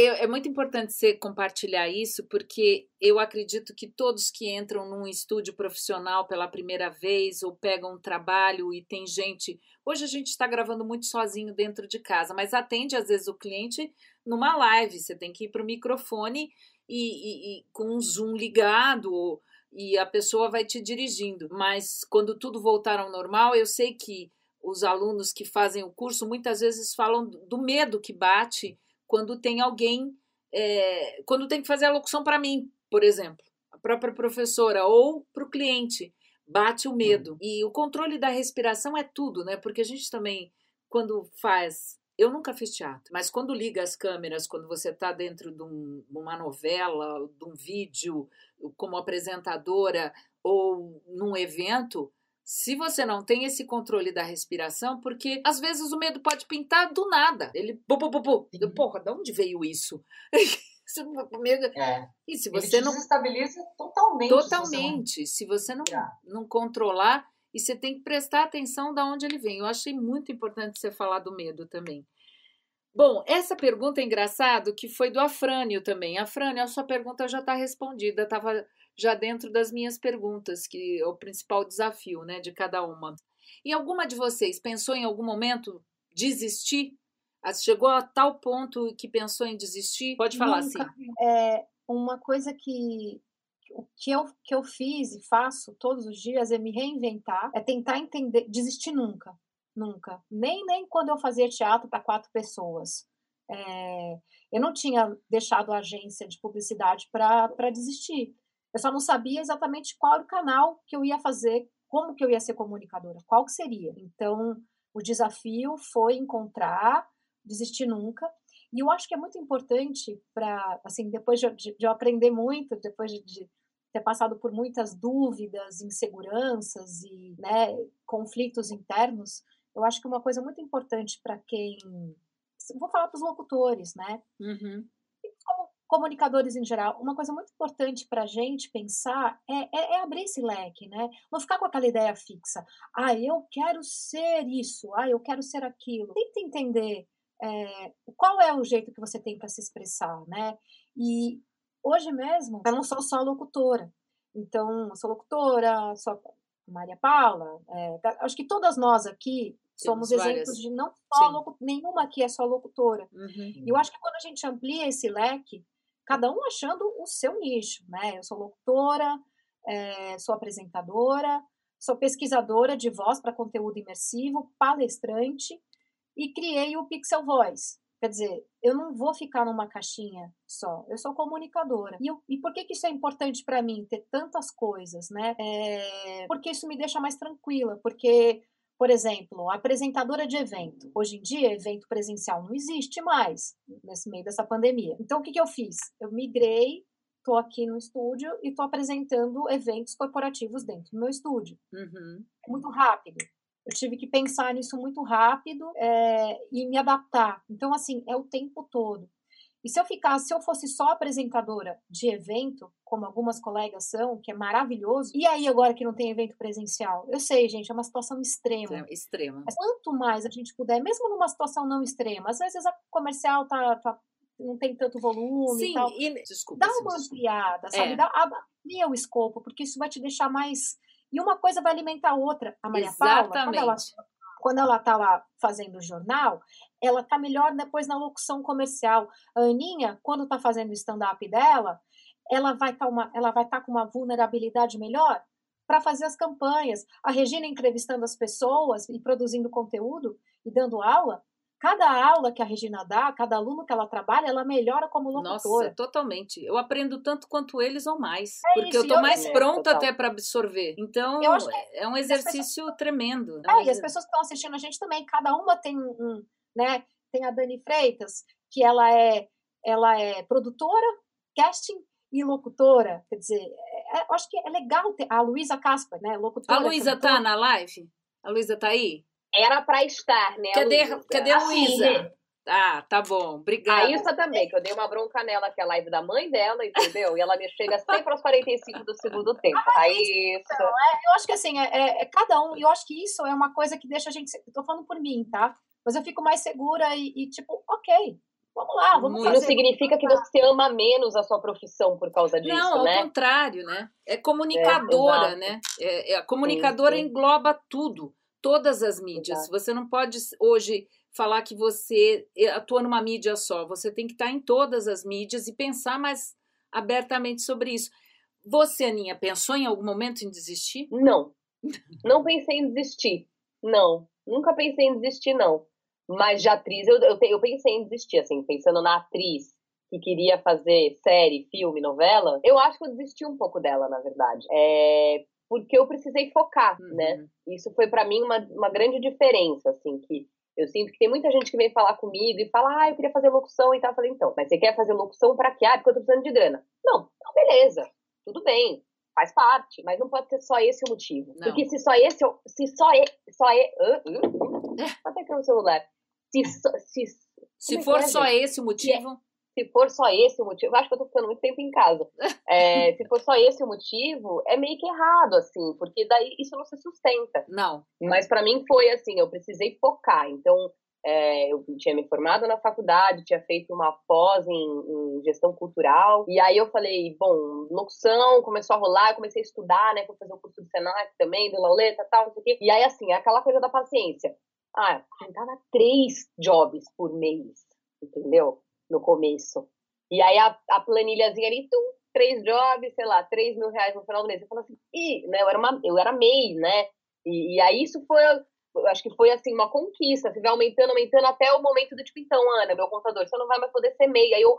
É muito importante você compartilhar isso, porque eu acredito que todos que entram num estúdio profissional pela primeira vez ou pegam um trabalho e tem gente. Hoje a gente está gravando muito sozinho dentro de casa, mas atende às vezes o cliente numa live. Você tem que ir para o microfone e, e, e, com um zoom ligado e a pessoa vai te dirigindo. Mas quando tudo voltar ao normal, eu sei que os alunos que fazem o curso muitas vezes falam do medo que bate quando tem alguém, é, quando tem que fazer a locução para mim, por exemplo, a própria professora ou para o cliente, bate o medo. Uhum. E o controle da respiração é tudo, né? Porque a gente também, quando faz. Eu nunca fiz teatro, mas quando liga as câmeras, quando você está dentro de um, uma novela, de um vídeo, como apresentadora ou num evento, se você não tem esse controle da respiração, porque às vezes o medo pode pintar do nada. Ele, bu, bu, bu, bu. porra, de onde veio isso? medo. É. E se você Ele não desestabiliza totalmente. Totalmente. Se você não, você não, controlar, e você tem que prestar atenção de onde ele vem. Eu achei muito importante você falar do medo também. Bom, essa pergunta é engraçado que foi do Afrânio também. Afrânio, a sua pergunta já está respondida. Estava já dentro das minhas perguntas, que é o principal desafio né, de cada uma. E alguma de vocês pensou em algum momento desistir? Ah, chegou a tal ponto que pensou em desistir? Pode falar, sim. É uma coisa que, que eu, que eu fiz e faço todos os dias é me reinventar, é tentar entender, desistir nunca, nunca. Nem, nem quando eu fazia teatro para quatro pessoas. É, eu não tinha deixado a agência de publicidade para desistir. Eu só não sabia exatamente qual era o canal que eu ia fazer, como que eu ia ser comunicadora, qual que seria. Então, o desafio foi encontrar, desistir nunca. E eu acho que é muito importante para, assim, depois de, de, eu aprender muito, depois de, de, ter passado por muitas dúvidas, inseguranças e né, conflitos internos, eu acho que uma coisa muito importante para quem. Vou falar para os locutores, né? Uhum comunicadores em geral, uma coisa muito importante para a gente pensar é, é, é, abrir esse leque, né? Não ficar com aquela ideia fixa. Ah, eu quero ser isso. Ah, eu quero ser aquilo. Tenta entender é, qual é o jeito que você tem para se expressar, né? E hoje mesmo, eu não sou só locutora. Então, sou locutora, sou Maria Paula. É, acho que todas nós aqui somos Temos exemplos várias. de não só locutora, nenhuma aqui é só locutora. Uhum. E eu acho que quando a gente amplia esse leque, cada um achando o seu nicho, né? Eu sou locutora, é, sou apresentadora, sou pesquisadora de voz para conteúdo imersivo, palestrante e criei o Pixel Voice. Quer dizer, eu não vou ficar numa caixinha só, eu sou comunicadora. E, eu, e por que, que isso é importante para mim, ter tantas coisas, né? É, porque isso me deixa mais tranquila, porque por exemplo, apresentadora de evento. Hoje em dia, evento presencial não existe mais nesse meio dessa pandemia. Então, o que, que eu fiz? Eu migrei, estou aqui no estúdio e estou apresentando eventos corporativos dentro do meu estúdio. Uhum. Muito rápido. Eu tive que pensar nisso muito rápido é, e me adaptar. Então, assim, é o tempo todo. E se eu ficasse, se eu fosse só apresentadora de evento, como algumas colegas são, que é maravilhoso, e aí agora que não tem evento presencial? Eu sei, gente, é uma situação extrema. Extrema. Mas quanto mais a gente puder, mesmo numa situação não extrema, às vezes a comercial tá, tá não tem tanto volume Sim, e tal. E, desculpa, dá uma ampliada, sabe? É. Dá, amplia o escopo, porque isso vai te deixar mais. E uma coisa vai alimentar a outra. A Maria Exatamente. Paula, quando ela quando ela está lá fazendo o jornal, ela está melhor depois na locução comercial. A Aninha, quando está fazendo o stand-up dela, ela vai estar tá tá com uma vulnerabilidade melhor para fazer as campanhas. A Regina entrevistando as pessoas e produzindo conteúdo e dando aula, Cada aula que a Regina dá, cada aluno que ela trabalha, ela melhora como locutora. Nossa, totalmente. Eu aprendo tanto quanto eles ou mais. É porque isso, eu tô mais pronta é, até para absorver. Então, é um exercício pessoas... tremendo. É, e as pessoas que estão assistindo a gente também, cada uma tem um, né? Tem a Dani Freitas, que ela é, ela é produtora, casting e locutora. Quer dizer, é, eu acho que é legal ter a Luísa Casper, né? Locutora. A Luísa tá na live? A Luísa tá aí? Era para estar, né? Cadê, a cadê a Luísa? Ah, tá bom, obrigada. A Issa também, que eu dei uma bronca nela, que é a live da mãe dela, entendeu? E ela me chega sempre aos 45 do segundo tempo. Ah, a isso. Então, é, eu acho que assim, é, é, é, cada um, eu acho que isso é uma coisa que deixa a gente. Eu tô falando por mim, tá? Mas eu fico mais segura e, e tipo, ok, vamos lá, vamos fazer. Não significa que você ama menos a sua profissão por causa disso, não, né? Não, ao contrário, né? É comunicadora, é, né? É, é, a comunicadora sim, sim. engloba tudo todas as mídias. Exato. Você não pode hoje falar que você atua numa mídia só. Você tem que estar em todas as mídias e pensar mais abertamente sobre isso. Você, Aninha, pensou em algum momento em desistir? Não. Não pensei em desistir. Não. Nunca pensei em desistir, não. Mas de atriz, eu, eu, eu pensei em desistir, assim, pensando na atriz que queria fazer série, filme, novela, eu acho que eu desisti um pouco dela, na verdade. É, porque eu precisei focar, né? uhum. né? Isso foi para mim uma, uma grande diferença, assim, que eu sinto que tem muita gente que vem falar comigo e fala, ah, eu queria fazer locução e tal. Eu falei, então, mas você quer fazer locução para quê? Ah, porque eu tô precisando de grana. Não, então beleza, tudo bem, faz parte, mas não pode ser só esse o motivo. Não. Porque se só esse, se só e, só e, uh, uh, até que é o celular. Se, se, se for é, só gente? esse o motivo se for só esse o motivo, acho que eu tô ficando muito tempo em casa. É, se for só esse o motivo, é meio que errado, assim, porque daí isso não se sustenta. Não. Mas para mim foi assim, eu precisei focar. Então, é, eu tinha me formado na faculdade, tinha feito uma pós em, em, gestão cultural, e aí eu falei, bom, locução começou a rolar, eu comecei a estudar, né, fui fazer o um curso do Senac também, do Lauleta e tal, não sei o quê. E aí, assim, é aquela coisa da paciência. Ah, eu tentava três jobs por mês, entendeu? no começo. E aí a, a planilhazinha ali, tum, três jobs, sei lá, três mil reais no final do mês. Eu falo assim, ih, né? Eu era, uma, eu era MEI, né? E, e aí isso foi, acho que foi assim, uma conquista, você vai aumentando, aumentando até o momento do tipo, então, Ana, meu contador, você não vai mais poder ser MEI. Aí eu,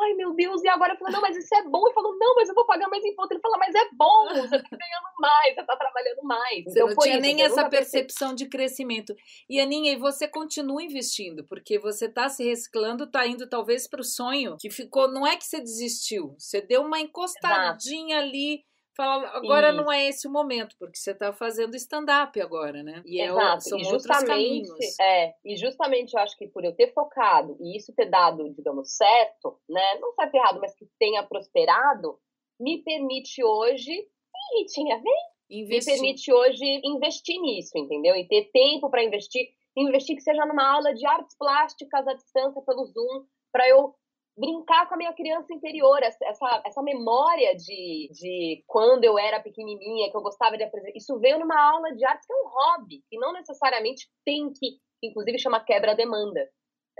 ai meu Deus, e agora eu falo, não, mas isso é bom. Ele falou, não, mas eu vou pagar mais imposto. Ele falou, mas é bom, você tá ganhando mais, você tá trabalhando mais. Você então, não tinha isso, nem essa percepção de crescimento. E Aninha, e você continua investindo, porque você tá se reciclando, tá indo talvez para o sonho que ficou, não é que você desistiu, você deu uma encostadinha Exato. ali Fala, agora não é esse o momento, porque você está fazendo stand-up agora, né? E é Exato. É, são e outros caminhos. É, e justamente eu acho que por eu ter focado e isso ter dado, digamos, certo, né? Não certo errado, mas que tenha prosperado, me permite hoje. Ih, tinha, vem! Investir. Me permite hoje investir nisso, entendeu? E ter tempo para investir. Investir que seja numa aula de artes plásticas à distância pelo Zoom, para eu brincar com a minha criança interior, essa, essa memória de, de quando eu era pequenininha, que eu gostava de apresentar. Isso veio numa aula de arte que é um hobby, e não necessariamente tem que, inclusive chama quebra-demanda.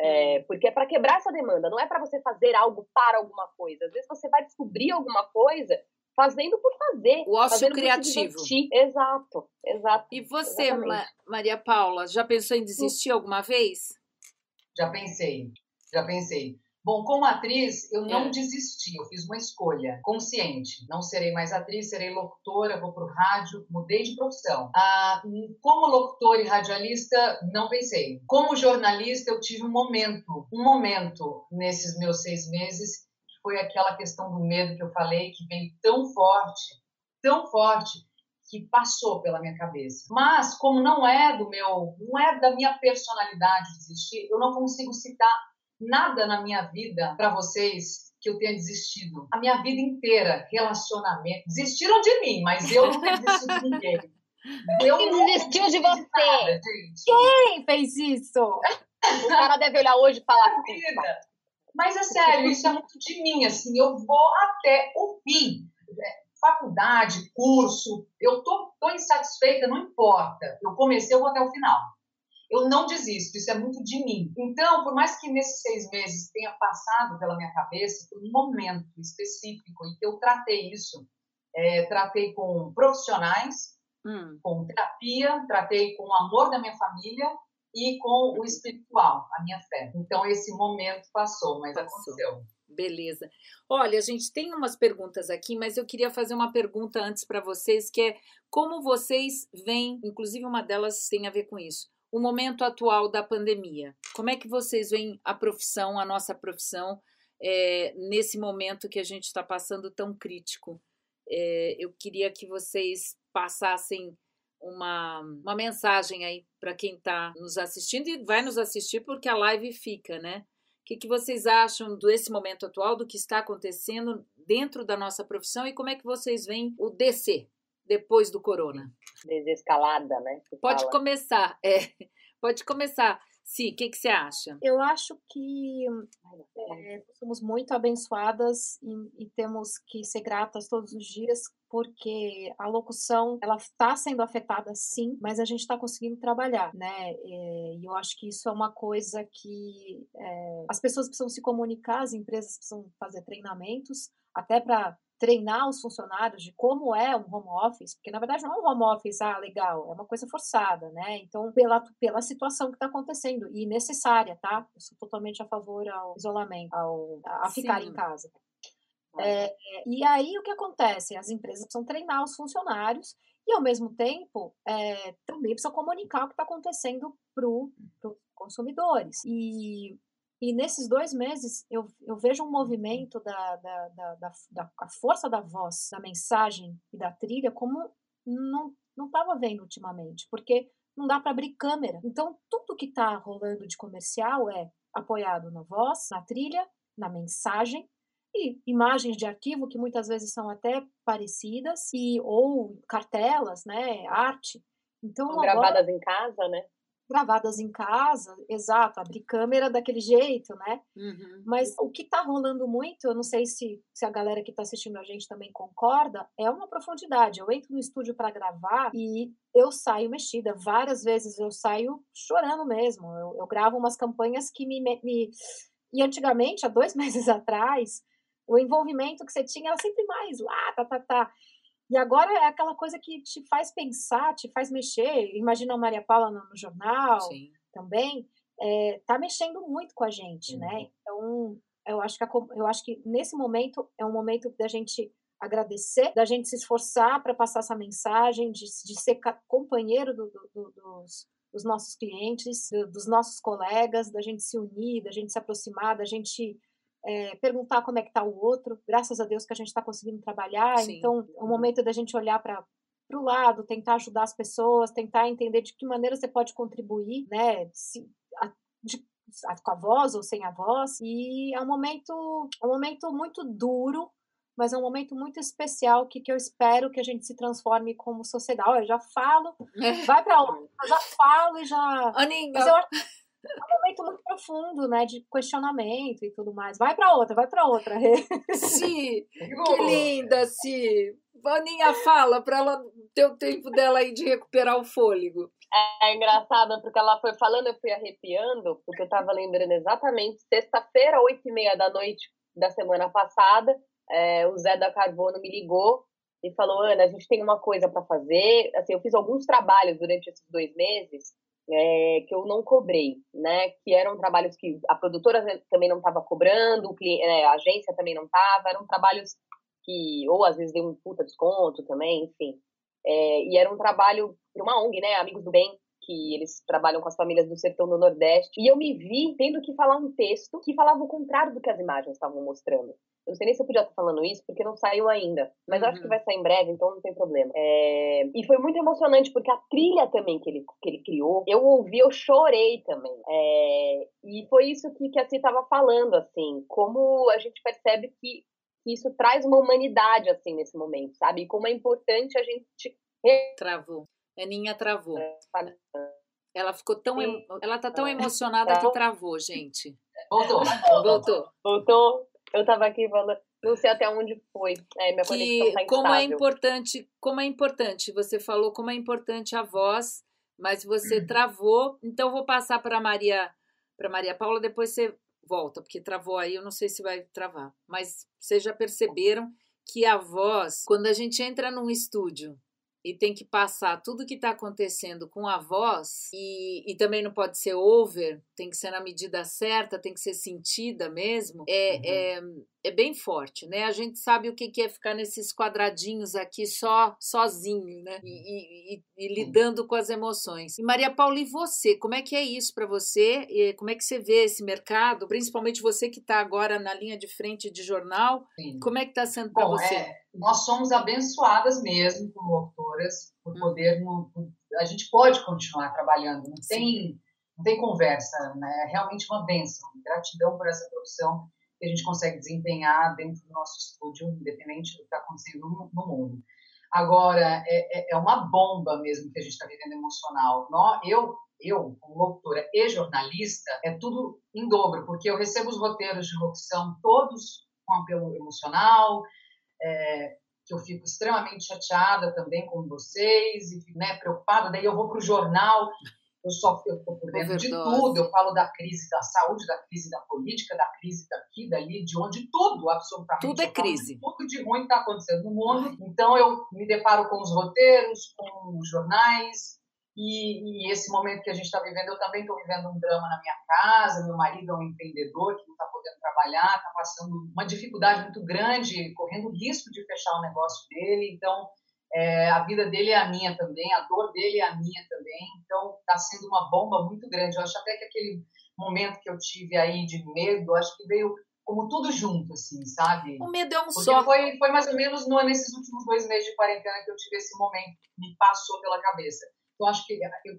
É, hum. porque é para quebrar essa demanda, não é para você fazer algo para alguma coisa. Às vezes você vai descobrir alguma coisa fazendo por fazer. O ócio criativo. Exato, exato. E você, Ma Maria Paula, já pensou em desistir alguma vez? Já pensei, já pensei. Bom, como atriz, eu não é. desisti, eu fiz uma escolha consciente. Não serei mais atriz, serei locutora, vou para o rádio, mudei de profissão. Ah, como locutora e radialista, não pensei. Como jornalista, eu tive um momento, um momento nesses meus seis meses, que foi aquela questão do medo que eu falei, que veio tão forte, tão forte, que passou pela minha cabeça. Mas, como não é do meu, não é da minha personalidade desistir, eu não consigo citar nada na minha vida para vocês que eu tenha desistido. A minha vida inteira, relacionamento. Desistiram de mim, mas eu não desisti de ninguém. Eu Quem desistiu de você? Nada, Quem fez isso? O cara deve olhar hoje e falar. Vida. Mas é sério, isso é muito de mim, assim, eu vou até o fim. Faculdade, curso, eu tô, tô insatisfeita, não importa. Eu comecei, eu vou até o final eu não desisto, isso é muito de mim. Então, por mais que nesses seis meses tenha passado pela minha cabeça, foi um momento específico em que eu tratei isso. É, tratei com profissionais, hum. com terapia, tratei com o amor da minha família e com o espiritual, a minha fé. Então, esse momento passou, mas passou. aconteceu. Beleza. Olha, a gente tem umas perguntas aqui, mas eu queria fazer uma pergunta antes para vocês, que é como vocês veem, inclusive uma delas tem a ver com isso o momento atual da pandemia. Como é que vocês veem a profissão, a nossa profissão, é, nesse momento que a gente está passando tão crítico? É, eu queria que vocês passassem uma, uma mensagem aí para quem está nos assistindo e vai nos assistir porque a live fica, né? O que, que vocês acham desse momento atual, do que está acontecendo dentro da nossa profissão e como é que vocês veem o DC depois do corona? desescalada, né? Pode fala. começar, é. Pode começar. Sim, o que, que você acha? Eu acho que é, somos muito abençoadas e, e, temos que ser gratas todos os dias, porque a locução ela está sendo afetada sim, mas a gente está conseguindo trabalhar, né? E eu acho que isso é uma coisa que é, as pessoas precisam se comunicar, as empresas precisam fazer treinamentos, até para treinar os funcionários de como é um home office, porque na verdade não é um home office, ah, legal, é uma coisa forçada, né? Então, pela, pela situação que está acontecendo, e necessária, tá? Eu sou totalmente a favor ao isolamento, ao, a ficar Sim. em casa. É, e aí o que acontece? As empresas precisam treinar os funcionários e, ao mesmo tempo, é, também precisam comunicar o que está acontecendo para os consumidores. E e nesses dois meses eu, eu vejo um movimento da, da, da, da, da força da voz, da mensagem e da trilha como não não estava vendo ultimamente, porque não dá para abrir câmera. Então tudo que está rolando de comercial é apoiado na voz, na trilha, na mensagem e imagens de arquivo que muitas vezes são até parecidas e ou cartelas, né, arte. Então, agora, gravadas em casa, né? Gravadas em casa, exato, abrir câmera daquele jeito, né? Uhum. Mas o que tá rolando muito, eu não sei se, se a galera que tá assistindo a gente também concorda, é uma profundidade. Eu entro no estúdio para gravar e eu saio mexida. Várias vezes eu saio chorando mesmo. Eu, eu gravo umas campanhas que me, me. E antigamente, há dois meses atrás, o envolvimento que você tinha era sempre mais lá, tá, tá, tá. E agora é aquela coisa que te faz pensar, te faz mexer. Imagina a Maria Paula no, no jornal Sim. também. É, tá mexendo muito com a gente, né? uhum. né? Então, eu acho, que a, eu acho que nesse momento é um momento da gente agradecer, da gente se esforçar para passar essa mensagem, de, de ser companheiro do, do, do, dos, dos, nossos clientes, dos nossos colegas, da gente se unir, da gente se aproximar, da gente é, perguntar como é que está o outro. Graças a Deus que a gente está conseguindo trabalhar. Sim. Então, é um momento da gente olhar para o lado, tentar ajudar as pessoas, tentar entender de que maneira você pode contribuir, né? Se, a, de, a, com a voz ou sem a voz. E é um momento, é um momento muito duro, mas é um momento muito especial que, que eu espero que a gente se transforme como sociedade. Olha, eu já falo, vai para outra, eu já falo e já. Aninha. Mas eu acho é um momento muito profundo, né, de questionamento e tudo mais. Vai para outra, vai para outra. Si, que linda, Si. Vaninha fala para ela ter o tempo dela aí de recuperar o fôlego. É, é engraçado, porque ela foi falando, eu fui arrepiando, porque eu tava lembrando exatamente, sexta-feira, oito e meia da noite da semana passada, é, o Zé da Carbono me ligou e falou: Ana, a gente tem uma coisa para fazer. Assim, eu fiz alguns trabalhos durante esses dois meses é, que eu não cobrei, né? Que eram trabalhos que a produtora também não estava cobrando, é, a agência também não estava, eram trabalhos que, ou às vezes deu um puta desconto também, enfim. É, e era um trabalho para uma ONG, né? Amigos do Bem, que eles trabalham com as famílias do sertão do Nordeste. E eu me vi tendo que falar um texto que falava o contrário do que as imagens estavam mostrando. Eu não sei nem se eu podia estar falando isso, porque não saiu ainda. Mas uhum. eu acho que uhum. vai sair em breve, então não tem problema. É... E foi muito emocionante, porque a trilha também que ele, que ele criou, eu ouvi, eu chorei também. É... E foi isso que, que a Cia estava falando, assim, como a gente percebe que, que isso traz uma humanidade, assim, nesse momento, sabe? E como é importante a gente Travou. Aninha travou. Ela ficou tão. Ela tá tão é. emocionada que travou, gente. Voltou. Voltou. Voltou. Eu tava aqui falando. Não sei até onde foi. É, minha que, tá como é importante, como é importante. Você falou como é importante a voz, mas você uhum. travou. Então vou passar para Maria, para Maria Paula. Depois você volta, porque travou aí. Eu não sei se vai travar. Mas vocês já perceberam que a voz, quando a gente entra num estúdio e tem que passar tudo que está acontecendo com a voz e, e também não pode ser over, tem que ser na medida certa, tem que ser sentida mesmo, é, uhum. é, é, bem forte, né? A gente sabe o que, é ficar nesses quadradinhos aqui só sozinho, né? E, e, e lidando com as emoções. E Maria Paula, e você? Como é que é isso para você? E como é que você vê esse mercado? Principalmente você que está agora na linha de frente de jornal. Sim. Como é que está sendo para você? É nós somos abençoadas mesmo como autoras por hum. poder a gente pode continuar trabalhando não tem não tem conversa né é realmente uma benção gratidão por essa profissão que a gente consegue desempenhar dentro do nosso estúdio independente do que está acontecendo no, no, mundo agora é, é, é, uma bomba mesmo que a gente está vivendo emocional Nó, eu eu, como locutora e jornalista, é tudo em dobro, porque eu recebo os roteiros de locução todos com apelo emocional, é, que eu fico extremamente chateada também com vocês e né, preocupada. Daí eu vou para o jornal, eu só eu estou por dentro de tudo. Eu falo da crise da saúde, da crise da política, da crise daqui, dali, de onde tudo, absolutamente. Tudo é crise. Tudo de ruim está acontecendo no mundo. Então eu me deparo com os roteiros, com os jornais. E, e esse momento que a gente está vivendo, eu também estou vivendo um drama na minha casa. Meu marido é um empreendedor que não está podendo trabalhar, está passando uma dificuldade muito grande, correndo risco de fechar o negócio dele. Então, é, a vida dele é a minha também, a dor dele é a minha também. Então, está sendo uma bomba muito grande. Eu acho até que aquele momento que eu tive aí de medo, acho que veio como tudo junto, assim, sabe? O medo é um Porque só. Foi, foi mais ou menos no, nesses últimos dois meses de quarentena que eu tive esse momento, me passou pela cabeça. Então, acho que eu,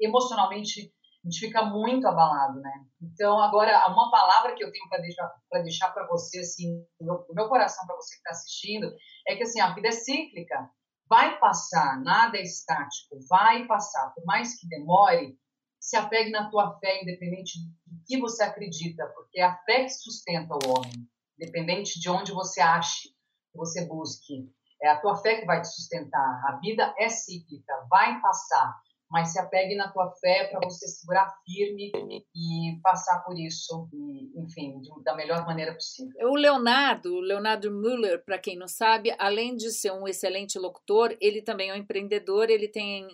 emocionalmente a gente fica muito abalado, né? Então, agora, uma palavra que eu tenho para deixar para deixar para você, assim, no meu, coração, para você que está assistindo, é que, assim, a vida é cíclica, vai passar, nada é estático, vai passar, por mais que demore, se apegue na tua fé, independente do que você acredita, porque é a fé que sustenta o homem, independente de onde você ache, que você busque, é a tua fé que vai te sustentar. A vida é cíclica, vai passar mas se apegue na tua fé para você segurar firme e passar por isso, e, enfim, da melhor maneira possível. O Leonardo, Leonardo Müller, para quem não sabe, além de ser um excelente locutor, ele também é um empreendedor, ele tem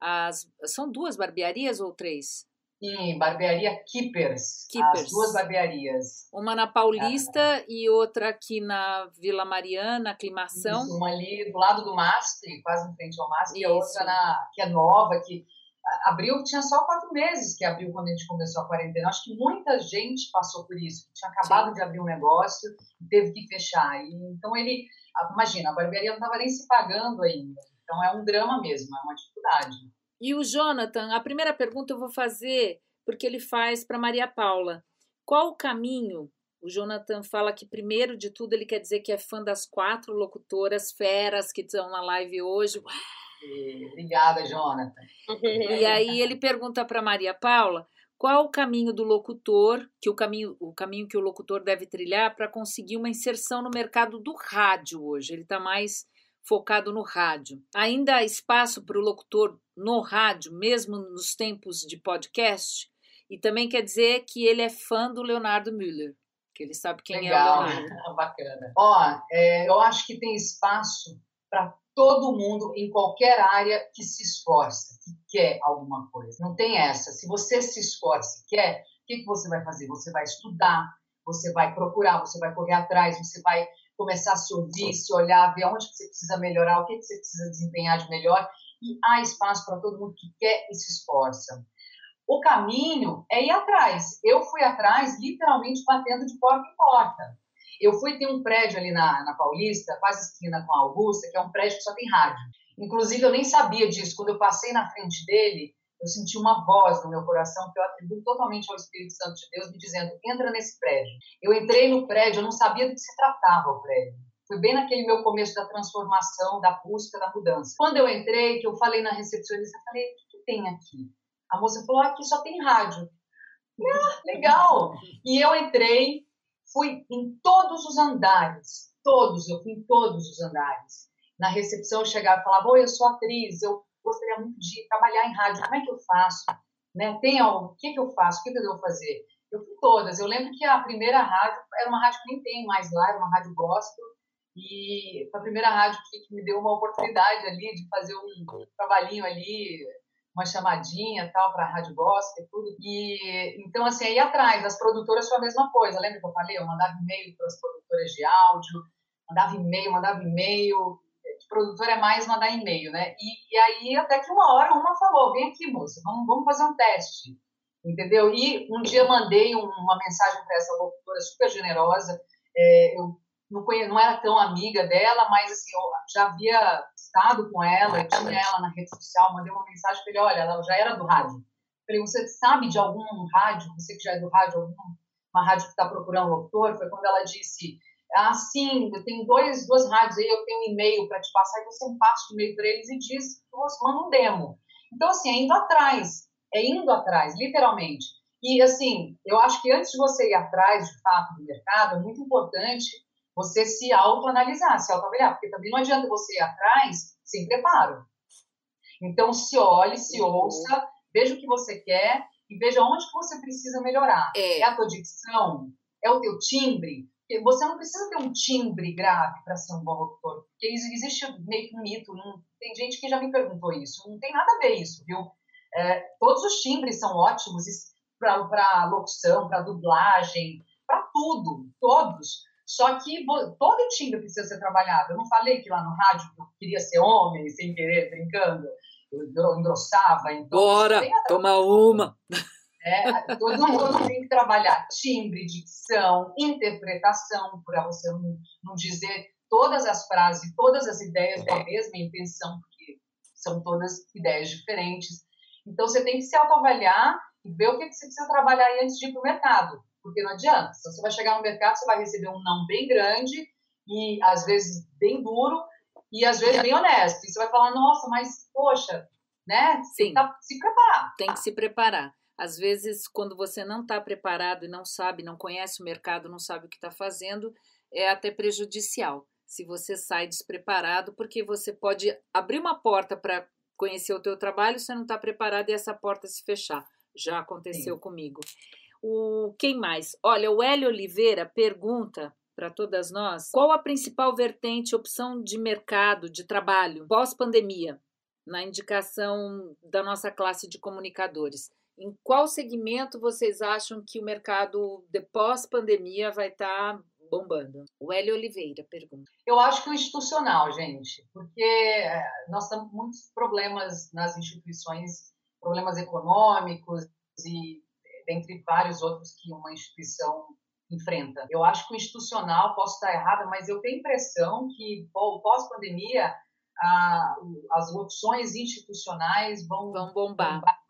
as são duas barbearias ou três? Sim, barbearia Keepers. Keepers. As duas barbearias. Uma na Paulista ah. e outra aqui na Vila Mariana, Aclimação. Isso, uma ali do lado do MASP, quase em frente ao MASP, e a outra na, que é nova, que abriu, tinha só quatro meses que abriu quando a gente começou a quarentena. Acho que muita gente passou por isso. Tinha acabado Sim. de abrir um negócio e teve que fechar. E, então ele, imagina, a barbearia não estava nem se pagando ainda. Então é um drama mesmo, é uma dificuldade. E o Jonathan, a primeira pergunta eu vou fazer porque ele faz para Maria Paula. Qual o caminho? O Jonathan fala que, primeiro de tudo, ele quer dizer que é fã das quatro locutoras feras que estão na live hoje. Obrigada, Jonathan. E aí ele pergunta para Maria Paula qual o caminho do locutor, que o caminho, o caminho que o locutor deve trilhar para conseguir uma inserção no mercado do rádio hoje. Ele está mais focado no rádio. Ainda há espaço para o locutor no rádio, mesmo nos tempos de podcast? E também quer dizer que ele é fã do Leonardo Müller. que ele sabe quem Legal. é o Leonardo. Bacana. Ó, é, eu acho que tem espaço para todo mundo em qualquer área que se esforça, que quer alguma coisa. Não tem essa. Se você se esforça, quer, o que, que você vai fazer? Você vai estudar, você vai procurar, você vai correr atrás, você vai começar a se ouvir, se olhar, ver onde você precisa melhorar, o que, você precisa desempenhar de melhor. E há espaço para todo mundo que quer e se esforça. O caminho é ir atrás. Eu fui atrás, literalmente batendo de porta em porta. Eu fui ter um prédio ali na, na Paulista, quase esquina com a Augusta, que é um prédio que só tem rádio. Inclusive, eu nem sabia disso. Quando eu passei na frente dele, eu senti uma voz no meu coração que eu atribuo totalmente ao Espírito Santo de Deus, me dizendo: entra nesse prédio. Eu entrei no prédio, eu não sabia do que se tratava o prédio. Foi bem naquele meu começo da transformação, da busca, da mudança. Quando eu entrei, que eu falei na recepcionista, eu falei: o que, tem aqui? A moça falou: aqui só tem rádio. Ah, legal! E eu entrei, fui em todos os andares, todos, eu fui em todos os andares. Na recepção eu chegava e falava: Oi, eu sou atriz, eu gostaria muito de trabalhar em rádio, como é que eu faço? Né? Tem algo, o que, que eu faço? O que, que eu devo fazer? Eu fui todas. Eu lembro que a primeira rádio era uma rádio que nem tem mais lá, era uma rádio gospel. E foi a primeira rádio que, que me deu uma oportunidade ali de fazer um trabalhinho ali, uma chamadinha tal para a rádio gospel e tudo. E então assim aí atrás das produtoras foi a mesma coisa. Lembra que eu falei? Eu mandava e-mail para as produtoras de áudio, mandava e-mail, mandava e-mail de produtor é mais mandar e-mail, né? E, e, aí, até que uma hora, uma falou: vem aqui, moça, vamos, vamos fazer um teste, entendeu? E um dia mandei um, uma mensagem para essa locutora super generosa. É, eu não, conhe, não era tão amiga dela, mas assim, eu já havia estado com ela, tinha ela na rede social, mandei uma mensagem para ele: olha, ela já era do rádio. Falei: você sabe de algum rádio, você que já é do rádio, alguma rádio que está procurando locutor? Foi quando ela disse ah, sim, eu tenho dois, duas rádios aí, eu tenho um e-mail para te passar, e você passa o e-mail para eles e diz, você manda um demo. Então, assim, é indo atrás, é indo atrás, literalmente. E, assim, eu acho que antes de você ir atrás, de fato, do mercado, é muito importante você se autoanalisar, se autoavaliar, porque também não adianta você ir atrás sem preparo. Então, se olhe, se uhum. ouça, veja o que você quer e veja onde que você precisa melhorar. É, é a tua dicção? É o teu timbre? Você não precisa ter um timbre grave para ser um bom locutor, porque existe meio que um mito, não, tem gente que já me perguntou isso, não tem nada a ver isso, viu? É, todos os timbres são ótimos para locução, para dublagem, para tudo, todos. Só que todo timbre precisa ser trabalhado. Eu não falei que lá no rádio eu queria ser homem, sem querer, brincando, eu engrossava. Então, Bora, toma uma! É, todo mundo tem que trabalhar timbre, dicção, interpretação, para você não, não dizer todas as frases, todas as ideias com a mesma intenção, porque são todas ideias diferentes. Então, você tem que se autoavaliar e ver o que você precisa trabalhar antes de ir para o mercado, porque não adianta. Se você vai chegar no mercado, você vai receber um não bem grande e, às vezes, bem duro e, às vezes, bem honesto. E você vai falar, nossa, mas, poxa, né? Sim. Tá, se preparar. Tem que se preparar. Às vezes, quando você não está preparado e não sabe, não conhece o mercado, não sabe o que está fazendo, é até prejudicial. Se você sai despreparado, porque você pode abrir uma porta para conhecer o teu trabalho, você não está preparado e essa porta se fechar. Já aconteceu Sim. comigo. O quem mais? Olha, o Hélio Oliveira pergunta para todas nós qual a principal vertente, opção de mercado, de trabalho pós-pandemia, na indicação da nossa classe de comunicadores. Em qual segmento vocês acham que o mercado de pós-pandemia vai estar tá bombando? O Hélio Oliveira pergunta. Eu acho que o institucional, gente, porque eh, nós temos muitos problemas nas instituições, problemas econômicos e dentre vários outros que uma instituição enfrenta. Eu acho que o institucional, posso estar errada, mas eu tenho a impressão que pós-pandemia as opções institucionais vão, vão bombar. bombar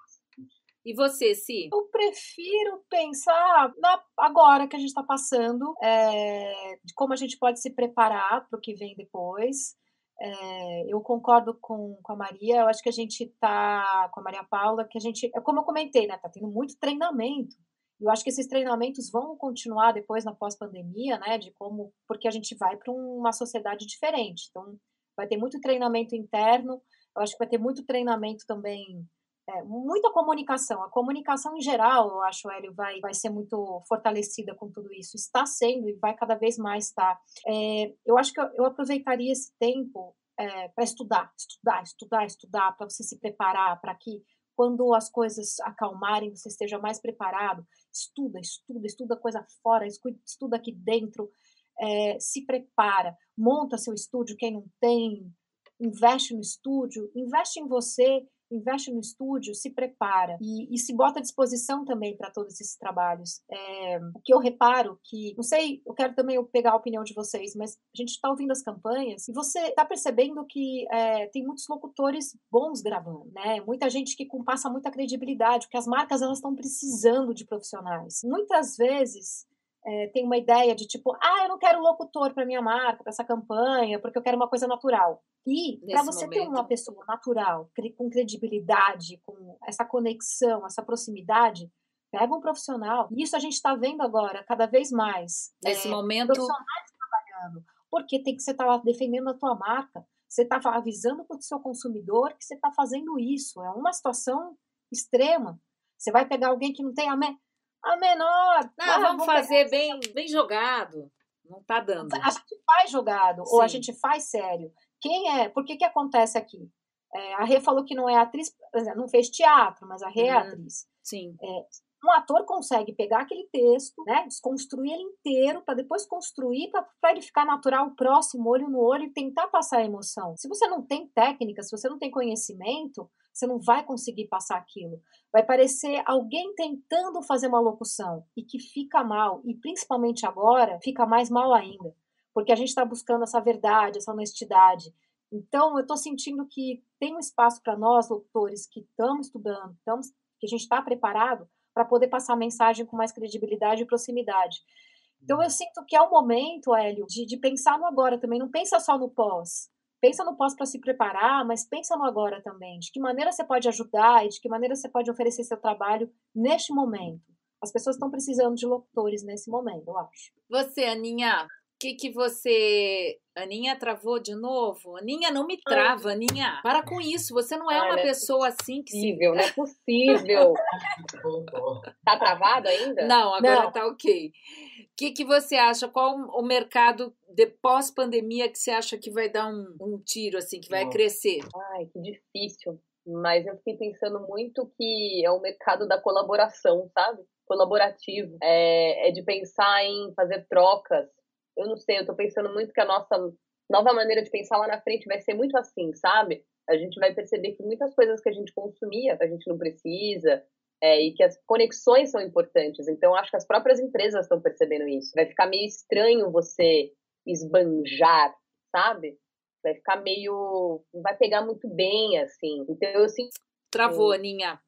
e você, Si? Eu prefiro pensar na, agora que a gente está passando, é, de como a gente pode se preparar para o que vem depois. É, eu concordo com, com a Maria, eu acho que a gente está, com a Maria Paula, que a gente, é como eu comentei, né, tá tendo muito treinamento. Eu acho que esses treinamentos vão continuar depois na pós-pandemia, né, de como, porque a gente vai para uma sociedade diferente. Então, vai ter muito treinamento interno, eu acho que vai ter muito treinamento também é, muita comunicação. A comunicação em geral, eu acho, Hélio, vai, vai ser muito fortalecida com tudo isso. Está sendo e vai cada vez mais estar. É, eu acho que eu, eu aproveitaria esse tempo é, para estudar, estudar, estudar, estudar, para você se preparar, para que quando as coisas acalmarem, você esteja mais preparado. Estuda, estuda, estuda coisa fora, estuda aqui dentro, é, se prepara, monta seu estúdio, quem não tem, investe no estúdio, investe em você investe no estúdio, se prepara e, e se bota à disposição também para todos esses trabalhos. É, o que eu reparo que, não sei, eu quero também pegar a opinião de vocês, mas a gente está ouvindo as campanhas e você está percebendo que é, tem muitos locutores bons gravando, né? Muita gente que passa muita credibilidade, porque as marcas elas estão precisando de profissionais. Muitas vezes é, tem uma ideia de tipo, ah, eu não quero locutor para minha marca, para essa campanha, porque eu quero uma coisa natural. E para você momento. ter uma pessoa natural, com credibilidade, com essa conexão, essa proximidade, pega um profissional. E isso a gente está vendo agora cada vez mais. Nesse é, momento. Profissionais trabalhando. Porque tem que você estar tá defendendo a tua marca. Você está avisando para o seu consumidor que você está fazendo isso. É uma situação extrema. Você vai pegar alguém que não tem a, me a menor. Não, ah, vamos fazer bem, bem jogado. Não tá dando. A gente faz jogado, Sim. ou a gente faz sério. Quem é? Por que que acontece aqui? É, a Rê falou que não é atriz, não fez teatro, mas a Rê é uhum. atriz. Sim. É, um ator consegue pegar aquele texto, né, desconstruir ele inteiro, para depois construir, para ele ficar natural, próximo, olho no olho, e tentar passar a emoção. Se você não tem técnica, se você não tem conhecimento, você não vai conseguir passar aquilo. Vai parecer alguém tentando fazer uma locução e que fica mal, e principalmente agora, fica mais mal ainda, porque a gente está buscando essa verdade, essa honestidade. Então, eu estou sentindo que tem um espaço para nós, locutores, que estamos estudando, estamos, que a gente está preparado para poder passar a mensagem com mais credibilidade e proximidade. Então, eu sinto que é o momento, Hélio, de, de pensar no agora também. Não pensa só no pós pensa no pós para se preparar, mas pensa no agora também. De que maneira você pode ajudar e de que maneira você pode oferecer seu trabalho neste momento. As pessoas estão precisando de locutores nesse momento, eu acho. Você, Aninha, o que, que você. Aninha travou de novo? Aninha, não me trava, Aninha. Para com isso. Você não é uma é pessoa assim que possível, se. Não é possível. tá travado ainda? Não, agora não. tá ok que, que você acha? Qual o mercado de pós-pandemia que você acha que vai dar um, um tiro, assim, que vai crescer? Ai, que difícil. Mas eu fiquei pensando muito que é o mercado da colaboração, sabe? Colaborativo. É, é de pensar em fazer trocas. Eu não sei, eu tô pensando muito que a nossa nova maneira de pensar lá na frente vai ser muito assim, sabe? A gente vai perceber que muitas coisas que a gente consumia, a gente não precisa, é, e que as conexões são importantes. Então, acho que as próprias empresas estão percebendo isso. Vai ficar meio estranho você esbanjar, sabe? Vai ficar meio. Não vai pegar muito bem, assim. Então, eu sinto. Travou, Aninha.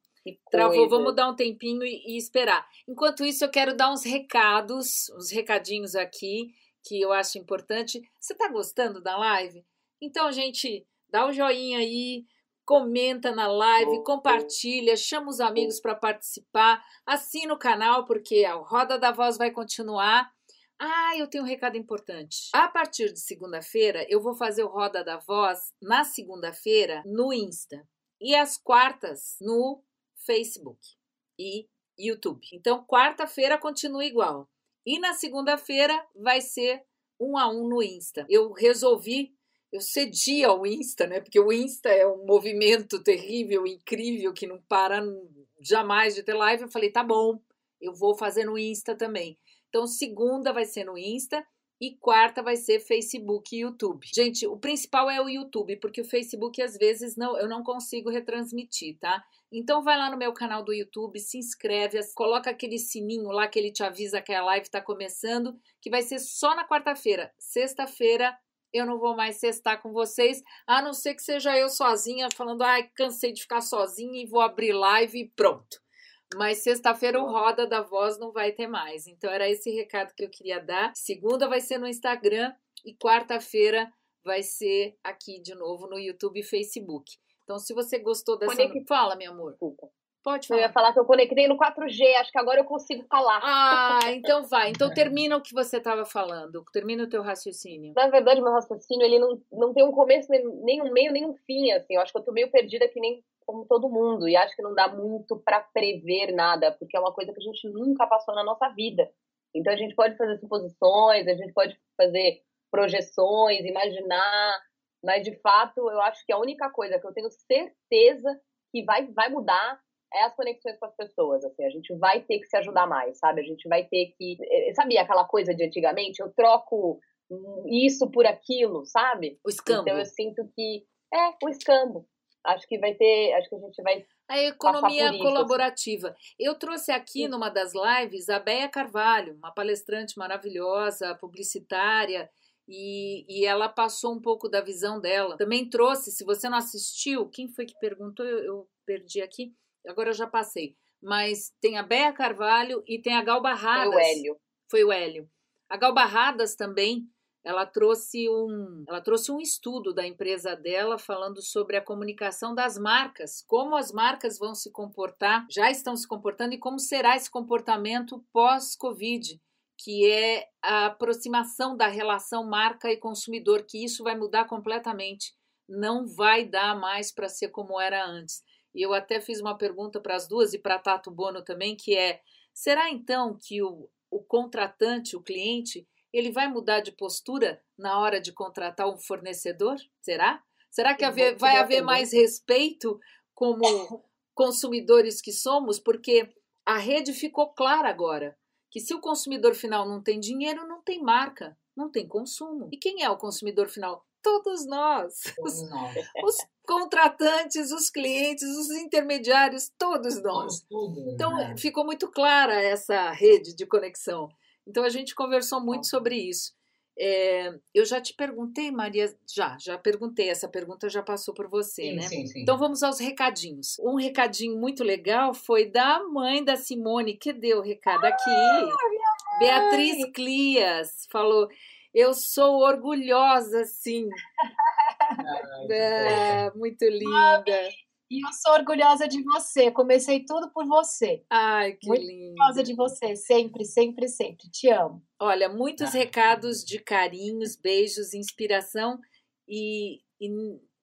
Travou, vamos dar um tempinho e, e, esperar. Enquanto isso, eu quero dar uns recados, uns recadinhos aqui que eu acho importante. Você está gostando da live? Então, gente, dá o um joinha aí, comenta na live, compartilha, chama os amigos para participar, assina o canal porque a Roda da Voz vai continuar. Ah, eu tenho um recado importante. A partir de segunda-feira, eu vou fazer o Roda da Voz na segunda-feira no Insta e às quartas no Facebook e YouTube. Então, quarta-feira continua igual. E na segunda-feira vai ser um a um no Insta. Eu resolvi eu cedi ao Insta, né? Porque o Insta é um movimento terrível, incrível, que não para jamais de ter live. Eu falei, tá bom, eu vou fazer no Insta também. Então, segunda vai ser no Insta e quarta vai ser Facebook e YouTube. Gente, o principal é o YouTube, porque o Facebook às vezes não, eu não consigo retransmitir, tá? Então vai lá no meu canal do YouTube, se inscreve, coloca aquele sininho lá que ele te avisa que a live está começando, que vai ser só na quarta-feira. Sexta-feira eu não vou mais cestar com vocês, a não ser que seja eu sozinha falando, ai, cansei de ficar sozinha e vou abrir live e pronto. Mas sexta-feira o Roda da Voz não vai ter mais. Então era esse recado que eu queria dar. Segunda vai ser no Instagram e quarta-feira vai ser aqui de novo no YouTube e Facebook. Então, se você gostou dessa. Conect... Fala, meu amor. Desculpa. Pode falar. Eu ia falar que eu conectei no 4G, acho que agora eu consigo falar. Ah, então vai. Então termina o que você estava falando. Termina o teu raciocínio. Na verdade, meu raciocínio ele não, não tem um começo, nem um meio, nem um fim, assim. Eu acho que eu tô meio perdida que nem como todo mundo. E acho que não dá muito para prever nada, porque é uma coisa que a gente nunca passou na nossa vida. Então a gente pode fazer suposições, a gente pode fazer projeções, imaginar, mas de fato eu acho que a única coisa que eu tenho certeza que vai, vai mudar é as conexões com as pessoas, assim, a gente vai ter que se ajudar mais, sabe? A gente vai ter que, eh, sabe aquela coisa de antigamente, eu troco isso por aquilo, sabe? O escambo. Então eu sinto que é o escambo. Acho que vai ter, acho que a gente vai a economia isso, assim. colaborativa. Eu trouxe aqui numa das lives a Béia Carvalho, uma palestrante maravilhosa, publicitária, e, e, ela passou um pouco da visão dela. Também trouxe, se você não assistiu, quem foi que perguntou? Eu, eu perdi aqui, agora eu já passei. Mas tem a Béia Carvalho e tem a Gal Barradas. Foi o Hélio. Foi o Hélio. A Gal Barradas também ela trouxe um, ela trouxe um estudo da empresa dela falando sobre a comunicação das marcas, como as marcas vão se comportar, já estão se comportando e como será esse comportamento pós-Covid, que é a aproximação da relação marca e consumidor, que isso vai mudar completamente, não vai dar mais para ser como era antes. E eu até fiz uma pergunta para as duas e para Tato Bono também, que é: será então que o, o contratante, o cliente, ele vai mudar de postura na hora de contratar um fornecedor? Será? Será que haver, vai haver mais respeito como consumidores que somos? Porque a rede ficou clara agora que se o consumidor final não tem dinheiro, não tem marca, não tem consumo. E quem é o consumidor final? Todos nós. Os, os contratantes, os clientes, os intermediários, todos nós. Então né? ficou muito clara essa rede de conexão. Então a gente conversou muito sobre isso. É, eu já te perguntei, Maria, já, já perguntei, essa pergunta já passou por você, sim, né? Sim, sim. Então vamos aos recadinhos. Um recadinho muito legal foi da mãe da Simone, que deu o recado aqui. Ah, Beatriz Clias falou: Eu sou orgulhosa, sim. É, muito linda. E eu sou orgulhosa de você. Comecei tudo por você. Ai, que Muito lindo. Orgulhosa de você, sempre, sempre, sempre. Te amo. Olha, muitos ah. recados de carinhos, beijos, inspiração e, e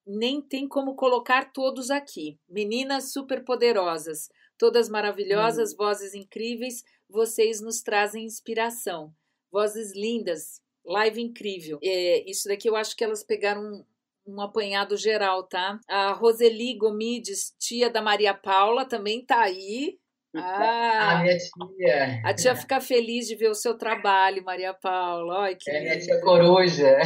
nem tem como colocar todos aqui. Meninas super poderosas, todas maravilhosas, hum. vozes incríveis, vocês nos trazem inspiração. Vozes lindas, live incrível. É, isso daqui eu acho que elas pegaram um apanhado geral, tá? A Roseli Gomides, tia da Maria Paula, também tá aí. Ah, a minha tia. A tia fica feliz de ver o seu trabalho, Maria Paula. Ai, que é minha tia coruja.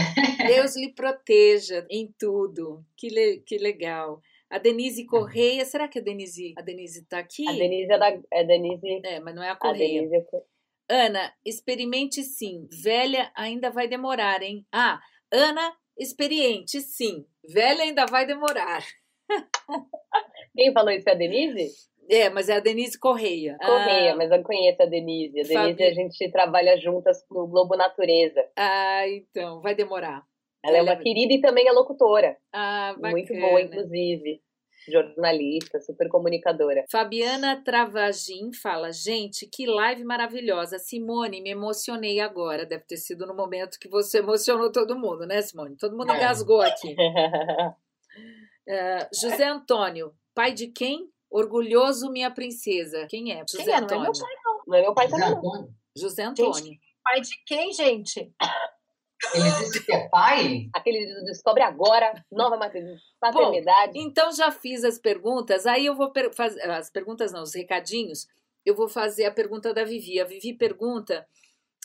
Deus lhe proteja em tudo. Que, le, que legal. A Denise Correia, será que a Denise, a Denise tá aqui? A Denise é da é Denise. É, mas não é a Correia. A Denise é... Ana, experimente sim. Velha ainda vai demorar, hein? Ah, Ana Experiente, sim. Velha ainda vai demorar. Quem falou isso é a Denise? É, mas é a Denise Correia. Correia, ah, mas eu conheço a Denise. A Denise Fabi... a gente trabalha juntas no Globo Natureza. Ah, então, vai demorar. Ela Ela é uma querida e também é locutora. Ah, bacana. Muito boa, inclusive jornalista, super comunicadora. Fabiana Travagin fala: gente, que live maravilhosa. Simone, me emocionei agora. Deve ter sido no momento que você emocionou todo mundo, né, Simone? Todo mundo é. engasgou aqui. uh, José Antônio, pai de quem? Orgulhoso, minha princesa. Quem é? José quem é? Antônio. Não é meu pai, não. Não é meu pai também. José Antônio. Gente, pai de quem, gente? Ele disse que é pai? Aquele descobre agora, nova paternidade. Bom, então já fiz as perguntas, aí eu vou fazer as perguntas não, os recadinhos. Eu vou fazer a pergunta da Vivi. A Vivi pergunta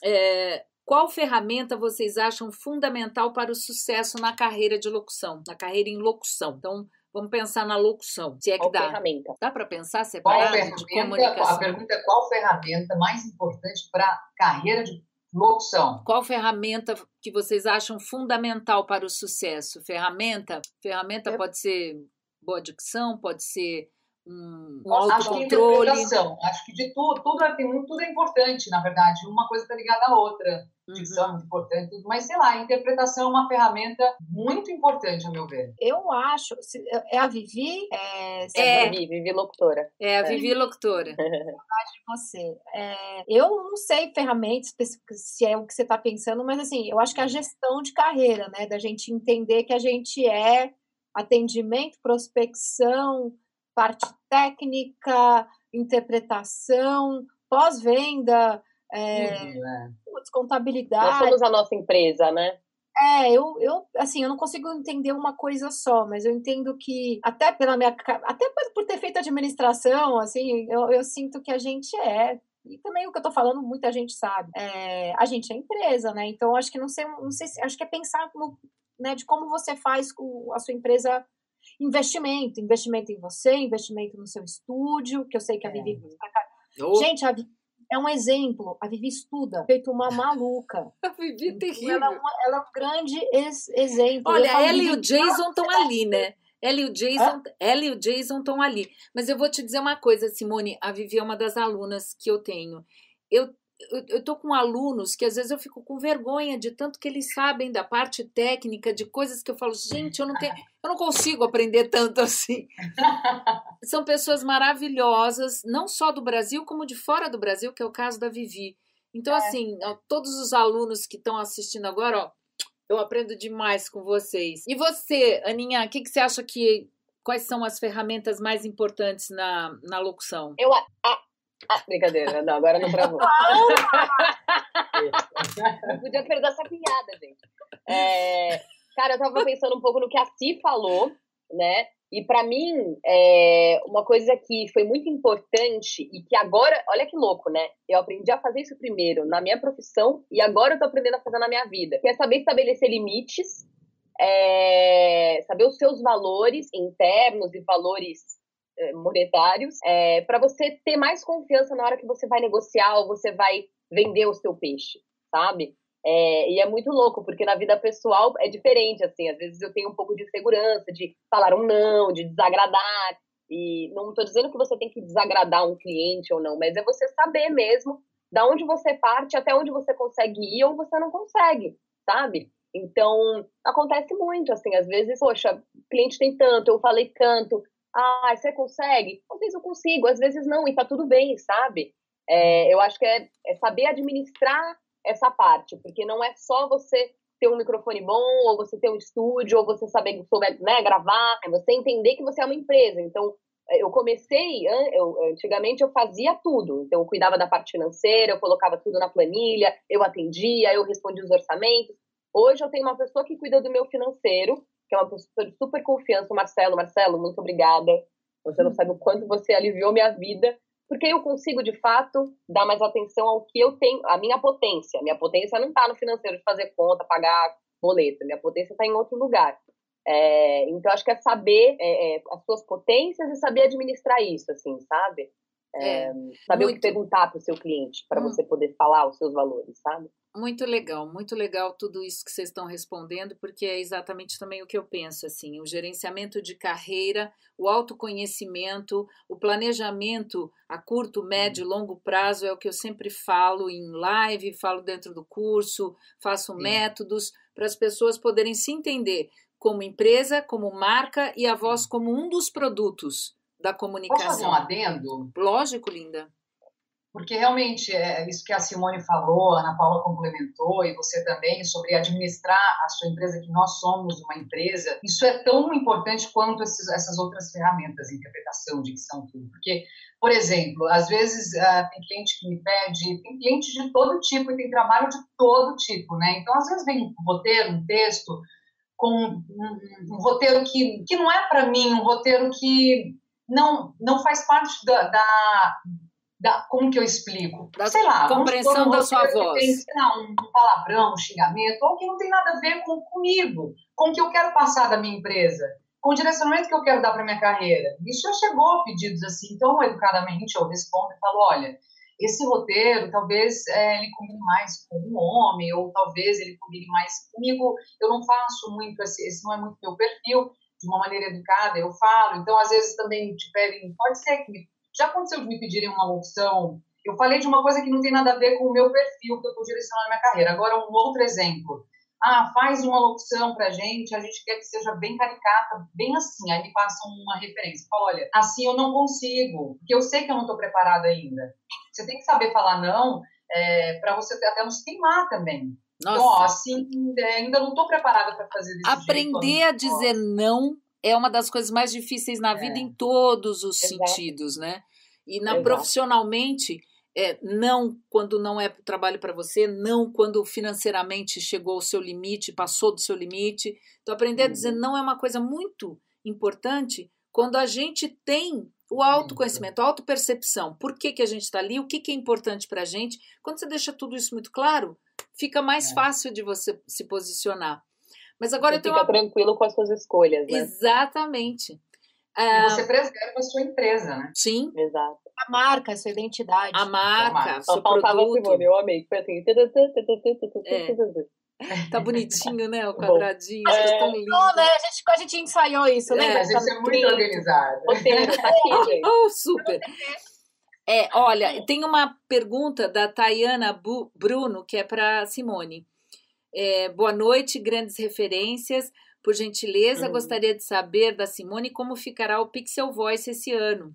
é, qual ferramenta vocês acham fundamental para o sucesso na carreira de locução, na carreira em locução? Então, vamos pensar na locução, se é que qual dá. Ferramenta? Dá para pensar separado qual de comunicação? A pergunta é qual ferramenta mais importante para a carreira de Locução. Qual ferramenta que vocês acham fundamental para o sucesso? Ferramenta? Ferramenta é. pode ser boa dicção, pode ser um, um autocontrole. Acho que Acho que de tudo, tudo é, tudo é importante, na verdade. Uma coisa está ligada à outra. Dicção uhum. é muito importante, tudo. Mas, sei lá, a interpretação é uma ferramenta muito importante, a meu ver. Eu acho. É a Vivi? É, é. a Vivi, Vivi Locutora. É a Vivi é. Locutora. de você. É, eu não sei ferramentas se é o que você está pensando, mas assim, eu acho que a gestão de carreira, né? Da gente entender que a gente é atendimento, prospecção, parte técnica, interpretação, pós-venda, é, uhum, é. contabilidade. Nós somos a nossa empresa, né? É, eu, eu, assim, eu não consigo entender uma coisa só, mas eu entendo que, até pela minha, até por ter feito administração, assim, eu, eu sinto que a gente é, e também o que eu tô falando, muita gente sabe, é, a gente é empresa, né, então acho que não sei, não sei se, acho que é pensar no, né, de como você faz com a sua empresa investimento, investimento em você, investimento no seu estúdio, que eu sei que a Vivi... É. Gente, a Vivi é um exemplo. A Vivi estuda, feito uma maluca. A Vivi é terrível. Ela é, ela é um grande ex exemplo. Olha, ela e o Jason estão ali, né? Ela e o Jason, ela e o Jason estão ali. Mas eu vou te dizer uma coisa, Simone, a Vivi é uma das alunas que eu tenho. Eu eu estou com alunos que às vezes eu fico com vergonha de tanto que eles sabem da parte técnica, de coisas que eu falo, gente, eu não tenho, eu não consigo aprender tanto assim. São pessoas maravilhosas, não só do Brasil, como de fora do Brasil, que é o caso da Vivi. Então, é. assim, todos os alunos que estão assistindo agora, ó, eu aprendo demais com vocês. E você, Aninha, o que, que você acha que. Quais são as ferramentas mais importantes na, na locução? Eu, a, ah, brincadeira, não, agora não travou. não podia perder essa piada, gente. É, cara, eu tava pensando um pouco no que a Si falou, né? E para mim, é, uma coisa que foi muito importante e que agora, olha que louco, né? Eu aprendi a fazer isso primeiro na minha profissão e agora eu tô aprendendo a fazer na minha vida, que é saber estabelecer limites, é, saber os seus valores internos e valores monetários, é, para você ter mais confiança na hora que você vai negociar ou você vai vender o seu peixe, sabe? É, e é muito louco, porque na vida pessoal é diferente, assim, às vezes eu tenho um pouco de segurança, de falar um não, de desagradar, e não estou dizendo que você tem que desagradar um cliente ou não, mas é você saber mesmo da onde você parte, até onde você consegue ir ou você não consegue, sabe? Então, acontece muito, assim, às vezes, poxa, cliente tem tanto, eu falei tanto, ah, você consegue? Às vezes eu consigo, às vezes não, e tá tudo bem, sabe? É, eu acho que é, é saber administrar essa parte, porque não é só você ter um microfone bom, ou você ter um estúdio, ou você saber né, gravar, é você entender que você é uma empresa. Então, é, eu comecei, eu, antigamente eu fazia tudo. Então, eu cuidava da parte financeira, eu colocava tudo na planilha, eu atendia, eu respondia os orçamentos. Hoje eu tenho uma pessoa que cuida do meu financeiro, que é uma pessoa de super confiança, o Marcelo. Marcelo, muito obrigada. Você não sabe o quanto você aliviou minha vida, porque eu consigo, de fato, dar mais atenção ao que eu tenho, a minha potência. Minha potência não está no financeiro de fazer conta, pagar boleto. Minha potência está em outro lugar. É, então, acho que é saber é, é, as suas potências e saber administrar isso, assim, sabe? É, é saber muito... o que perguntar para o seu cliente, para hum. você poder falar os seus valores, sabe? Muito legal, muito legal tudo isso que vocês estão respondendo, porque é exatamente também o que eu penso, assim, o gerenciamento de carreira, o autoconhecimento, o planejamento a curto, médio, uhum. longo prazo é o que eu sempre falo em live, falo dentro do curso, faço Sim. métodos para as pessoas poderem se entender como empresa, como marca e a voz como um dos produtos da comunicação. Posso fazer um adendo? Lógico, linda. Porque realmente é isso que a Simone falou, a Ana Paula complementou e você também sobre administrar a sua empresa, que nós somos uma empresa. Isso é tão importante quanto esses, essas outras ferramentas, interpretação, dicção, tudo. Porque, por exemplo, às vezes uh, tem cliente que me pede, tem cliente de todo tipo e tem trabalho de todo tipo, né? Então, às vezes vem um roteiro, um texto com um, um, um roteiro que, que não é para mim, um roteiro que não, não faz parte da, da, da, como que eu explico? Da sei lá, compreensão da sua voz. Tem, lá, um palavrão, um xingamento, ou que não tem nada a ver com comigo, com o que eu quero passar da minha empresa, com o direcionamento que eu quero dar para minha carreira. Isso já chegou pedidos assim, então educadamente eu respondo e falo, olha, esse roteiro talvez é, ele combine mais com um homem, ou talvez ele combine mais comigo. Eu não faço muito, esse, esse não é muito meu perfil de uma maneira educada, eu falo. Então, às vezes também te pedem, pode ser que me, já aconteceu de me pedirem uma locução. Eu falei de uma coisa que não tem nada a ver com o meu perfil que eu estou direcionando a minha carreira. Agora, um outro exemplo. Ah, faz uma locução pra gente, a gente quer que seja bem caricata, bem assim. Aí me passam uma referência. Fala, olha, assim eu não consigo, porque eu sei que eu não estou preparada ainda. Você tem que saber falar não é, para você até não se queimar também. Nossa. Então, ó, assim, é, ainda não estou preparada para fazer desse Aprender jeito, a dizer não é é uma das coisas mais difíceis na vida É. em todos os Exato. sentidos, né? E na Exato. profissionalmente, é, não quando não é trabalho para você, não quando financeiramente chegou ao seu limite, passou do seu limite. Então, aprender a dizer Uhum. não é uma coisa muito importante quando a gente tem o autoconhecimento, a autopercepção. Por que, que a gente está ali? O que, que é importante para a gente? Quando você deixa tudo isso muito claro, fica mais É. fácil de você se posicionar. Mas agora eu Você tenho fica uma... tranquilo com as suas escolhas, né? Exatamente. E Ah, você preserva a sua empresa, né? sim, Exato. A marca, a sua identidade. a marca, Só seu faltava a produto. Simone, eu amei. Foi assim. Tá bonitinho, né? O Bom. quadradinho, É. tá tão lindo. Não, né? A gente, a gente ensaiou isso, É, lembra? Mas isso é muito. Roteiro tá aqui, gente. Oh, super! É, olha, tem uma pergunta da Tayana Bu- Bruno, que é para Simone. É, boa noite, grandes referências. Por gentileza, Hum. gostaria de saber da Simone como ficará o Pixel Voice esse ano.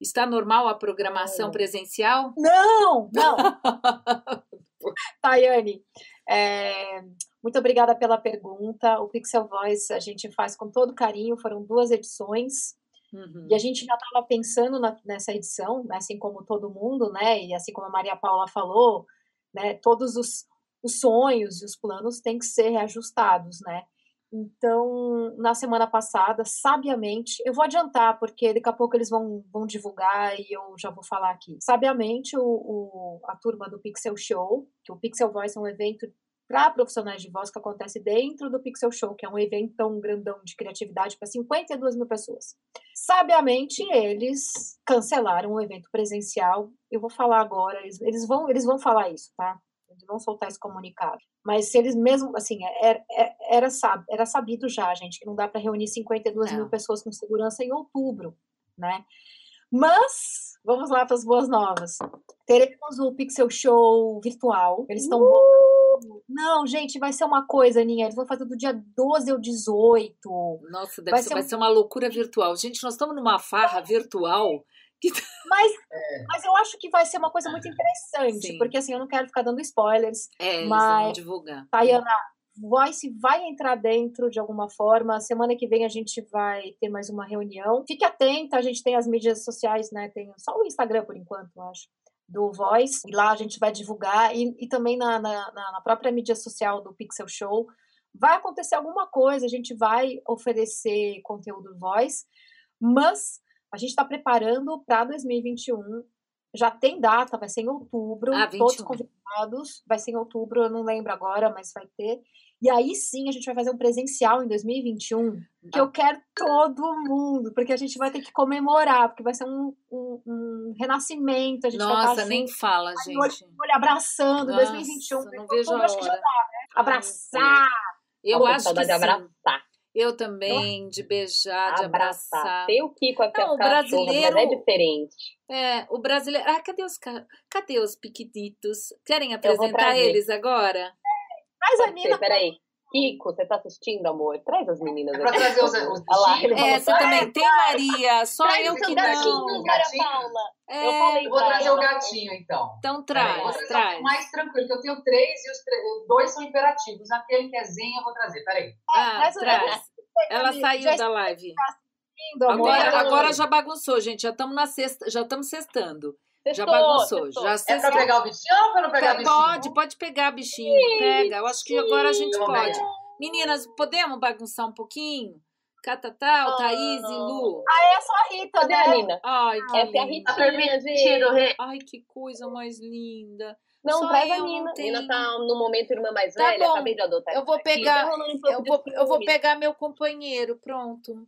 Está normal a programação presencial? Não, não. Tayane, é, muito obrigada pela pergunta. O Pixel Voice a gente faz com todo carinho, foram duas edições. Uhum. E a gente já estava pensando na- nessa edição, assim como todo mundo, né? E assim como a Maria Paula falou, né? Todos os, os sonhos e os planos têm que ser reajustados, né? Então, na semana passada, sabiamente, eu vou adiantar, porque daqui a pouco eles vão, vão divulgar e eu já vou falar aqui. Sabiamente, o, o- a turma do Pixel Show, que o Pixel Voice é um evento para profissionais de voz que acontece dentro do Pixel Show, que é um evento tão grandão de criatividade para 52 mil pessoas. Sabiamente, eles cancelaram o evento presencial. Eu vou falar agora, eles, eles, vão, eles vão falar isso, tá? Eles vão soltar esse comunicado. Mas se eles mesmo, assim, era, era, sab- era sabido já, gente, que não dá para reunir 52 É. mil pessoas com segurança em outubro, né? Mas, vamos lá para as boas novas. Teremos o Pixel Show virtual. Eles estão. Não, gente, vai ser uma coisa, Aninha. Eles vão fazer do dia 12 ao 18. Nossa, deve Vai ser vai um- ser uma loucura virtual. Gente, nós estamos numa farra virtual. Mas, mas eu acho que vai ser uma coisa muito interessante, Sim. porque assim, eu não quero ficar dando spoilers. É, Mas- vão divulgar. Tayana, Voice vai entrar dentro de alguma forma. Semana que vem a gente vai ter mais uma reunião. Fique atenta, a gente tem as mídias sociais, né? Tem só o Instagram por enquanto, eu acho. Do Voice, e lá a gente vai divulgar, e, e também na, na- na própria mídia social do Pixel Show. Vai acontecer alguma coisa, a gente vai oferecer conteúdo Voice, mas a gente está preparando para 2021. Já tem data, vai ser em outubro. Ah, todos 21. convidados. Vai ser em outubro, eu não lembro agora, mas vai ter. E aí sim a gente vai fazer um presencial em 2021, que eu quero todo mundo, porque a gente vai ter que comemorar, porque vai ser um, um, um renascimento. A gente vai Nossa, estar nem junto, fala, olho, gente. olho abraçando, Nossa, 2021. não vejo a mundo acho que já hora. dá, né? Abraçar. Eu Nossa, acho que sim. abraçar. Eu também, de beijar, de Abraçar. abraçar. Tem o Kiko aqui, Não, o cachorras, brasileiro- é diferente. É, o brasileiro. Ah, cadê os, ca- cadê os piquititos? Querem apresentar eles agora? Mas a Pode ser, Nina, peraí. Kiko, você tá assistindo, amor? Traz as meninas É pra aqui. trazer os, os lá, É, você "Traz, também tem, Maria. Só traz eu que não. Paula. É, Eu falei Eu vou trazer ela. o gatinho, então. Então vou traz, traz. mais tranquilo, que eu tenho três e os dois são imperativos. Aquele que é zen eu vou trazer. Peraí. Ah, o- traz. Ela saiu já da live. Agora, agora já bagunçou, gente. Já estamos na sexta, já estamos sextando. Já bagunçou. Já É pra pegar o bichinho ou pra não pegar o bichinho? Pode, pode pegar bichinho, pega. Eu acho que agora a gente pode. Meninas, podemos bagunçar um pouquinho? Catatal, Thaís e Lu. É só a Rita, a né? Nina? Ai, que Essa é a. Tá gente. permitido. Ai, que coisa mais linda. Não, Só traz a Nina. tenho. Nina tá no momento irmã mais Tá velha, bom. acabei de adotar. Eu vou pegar- Tá um Eu vou, eu vou pegar meu companheiro, pronto.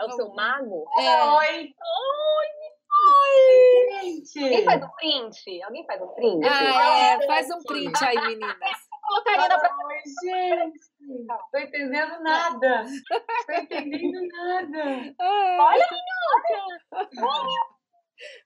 É o seu mago? É. Oi. Alguém Gente. faz um print? Alguém faz um print? Ah, é. Faz um print aí, meninas. Colocaria na Oi, gente. Tô entendendo nada. Tô entendendo nada. Olha,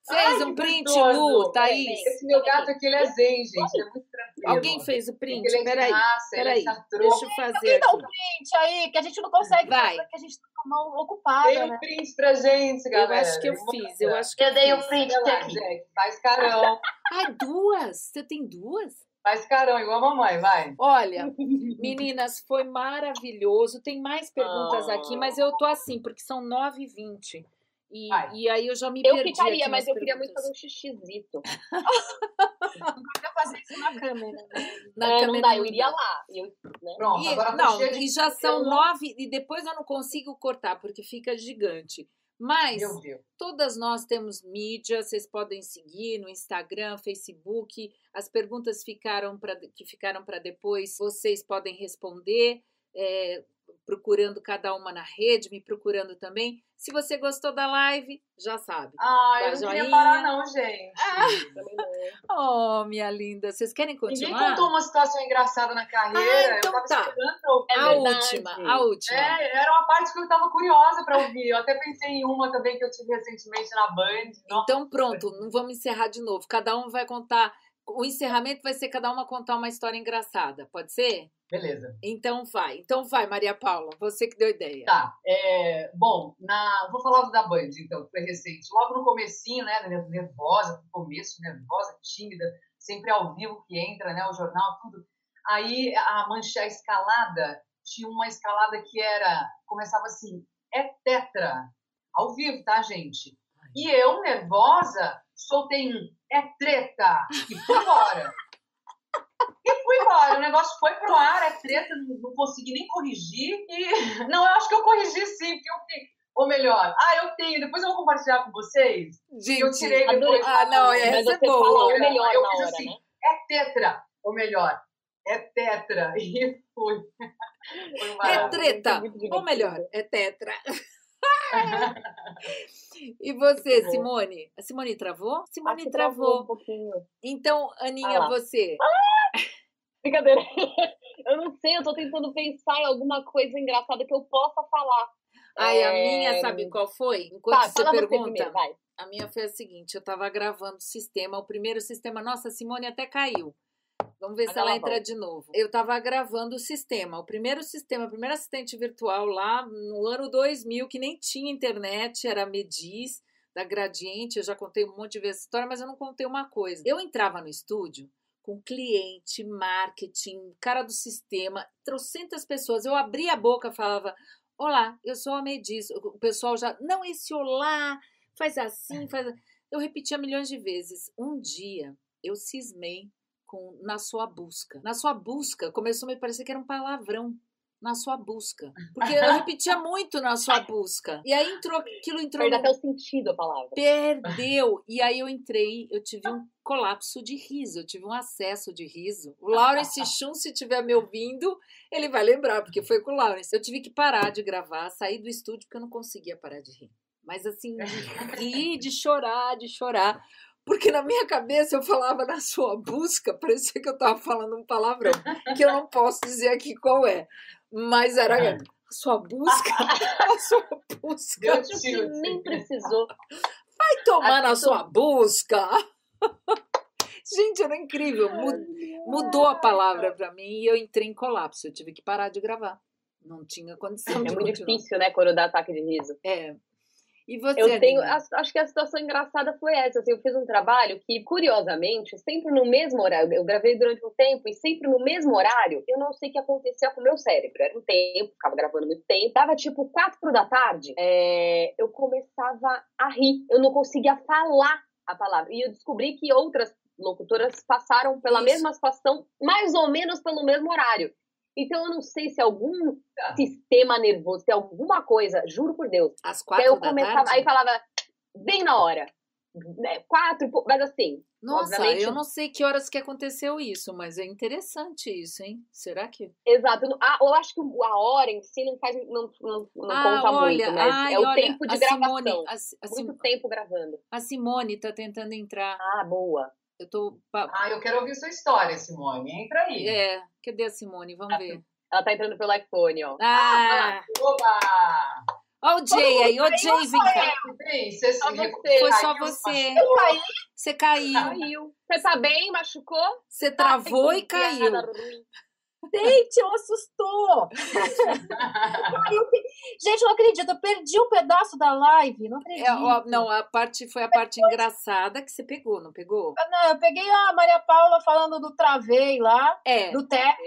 Fez Ai, um que print. Lu, Thaís. Esse meu gato aqui, ele é zen, gente. É muito tranquilo. Alguém fez o print? Ele é Peraí, raça, ele é peraí. Deixa eu fazer Alguém dá um print aí, que a gente não consegue Vai. fazer, porque a gente tá com a mão ocupada, Tem um né? print pra gente, Eu galera. acho que eu fiz, eu acho que eu Eu dei o fiz. print lá, aqui. Jack, faz carão. Ai, duas? Você tem duas? Faz carão, igual a mamãe, vai. Olha, meninas, foi maravilhoso. Tem mais perguntas aqui, mas eu tô assim, porque são 9h20. E, e aí eu já me eu perdi. Eu ficaria, mas eu perguntas. queria muito fazer um xixizito. Não fazer isso na câmera. Na é, câmera não dá, eu iria lá. Eu, né? Pronto, E, agora não, de e já são nove, e depois eu não consigo cortar, porque fica gigante. Mas todas nós temos mídia, vocês podem seguir no Instagram, Facebook. As perguntas ficaram pra, que ficaram para depois, vocês podem responder, é, procurando cada uma na rede, me procurando também. Se você gostou da live, já sabe. Ah, eu não joinha. queria parar, não, gente. Não. Oh, minha linda, vocês querem Ninguém continuar? contou uma situação engraçada na carreira. Ah, então eu tava tá. esperando. É a verdade. última, a última. É, era uma parte que eu tava curiosa pra ouvir. Eu até pensei em uma também que eu tive recentemente na Band. Nossa, Então, pronto, não vamos encerrar de novo. Cada um vai contar. O encerramento vai ser cada uma contar uma história engraçada, pode ser? beleza. Então vai. Então vai, Maria Paula, você que deu ideia. Tá, é, bom, na, vou falar da Band, então, que foi recente. Logo no comecinho, né, nervosa, no começo, nervosa, tímida, sempre ao vivo que entra, né, o jornal, tudo. Aí a mancha a escalada, tinha uma escalada que era, começava assim, é tetra, ao vivo, tá, gente? E eu, nervosa, soltei um, é treta, e fui embora. E fui embora, o negócio foi pro ar, é treta, não, não consegui nem corrigir. E não, eu acho que eu corrigi sim, porque eu fiquei. Ou melhor, ah, eu tenho, depois eu vou compartilhar com vocês. Gente, eu tirei depois. Ah, não, Mas essa é você boa. melhor eu na fiz hora, assim, né? é tetra, ou melhor, é tetra. E fui. Foi É treta, ou melhor, é tetra. e você. Simone? A Simone travou? Simone Acho travou. um pouquinho. Então, Aninha, Ah você. Brincadeira. Eu não sei, eu tô tentando pensar em alguma coisa engraçada que eu possa falar. Ai, a É, minha, sabe qual foi? Enquanto Tá, você fala você pergunta. primeiro, vai. A minha foi a seguinte: eu tava gravando o sistema, o primeiro sistema. Nossa, a Simone até caiu. Vamos ver Mas se ela ela entra volta. de novo. Eu tava gravando o sistema, o primeiro sistema, o primeiro assistente virtual lá no ano 2000, que nem tinha internet, era a Medis, da Gradiente. Eu já contei um monte de vezes essa história, mas eu não contei uma coisa. Eu entrava no estúdio com cliente, marketing, cara do sistema, trocentas pessoas. Eu abria a boca, falava: Olá, eu sou a Medis. O pessoal já. Não, esse olá, faz assim, faz. Eu repetia milhões de vezes. Um dia eu cismei com na sua busca. Na sua busca começou a me parecer que era um palavrão. Na sua busca. Porque eu repetia muito na sua busca. E aí entrou, aquilo entrou. Perde no- até o sentido a palavra. Perdeu! E aí eu entrei, eu tive um colapso de riso, eu tive um acesso de riso. O Lawrence Chum, se estiver me ouvindo, ele vai lembrar, porque foi com o Lawrence. Eu tive que parar de gravar, sair do estúdio, porque eu não conseguia parar de rir. Mas assim, de rir, de chorar, de chorar. Porque na minha cabeça eu falava na sua busca, parecia que eu estava falando um palavrão, que eu não posso dizer aqui qual é. Mas era a sua busca, a sua busca. Meu Acho que nem precisou. Vai tomar na sua busca. Gente, era incrível. Mu- Mudou a palavra pra mim e eu entrei em colapso. Eu tive que parar de gravar. Não tinha condição É de muito continuar. difícil, né, quando dá ataque de riso. É. E você, Eu tenho, acho que a situação engraçada foi essa. Assim, eu fiz um trabalho que, curiosamente, sempre no mesmo horário, eu gravei durante um tempo e sempre no mesmo horário, eu não sei o que acontecia com o meu cérebro. Era um tempo, ficava gravando muito tempo. Tava tipo quatro da tarde, é, eu começava a rir. Eu não conseguia falar a palavra. E eu descobri que outras locutoras passaram pela Isso. mesma situação, mais ou menos pelo mesmo horário. Então eu não sei se algum Tá. sistema nervoso, se alguma coisa, juro por Deus, Às quatro eu começava, tarde? aí falava bem na hora. Né, Quatro, mas assim, Nossa, eu não sei que horas que aconteceu isso, mas é interessante isso, hein? Será que... exato. ah, eu acho que a hora em si não faz, não, não, não ah, conta olha, muito, mas ai, é o olha, tempo de gravação. Simone, a, a Muito Sim- tempo gravando. a Simone tá tentando entrar. Ah, boa. Eu tô... Ah, eu quero ouvir sua história, Simone. Entra aí. É, cadê a Simone? Vamos ver. Ela tá entrando pelo iPhone, ó. Ah! Oba! Ó o Jay aí, ô Jay, vem cá. Foi só caiu, você. machucou. Aí, Você caiu. Caiu. Você tá bem? Machucou? Você travou Ai, e caiu. Gente, eu assustou! eu, gente, não acredito, eu perdi um pedaço da live, não acredito. É, ó, não, a parte foi a parte Depois... engraçada que você pegou, não pegou? Ah, não, eu peguei a Maria Paula falando do travei lá, é, do teto.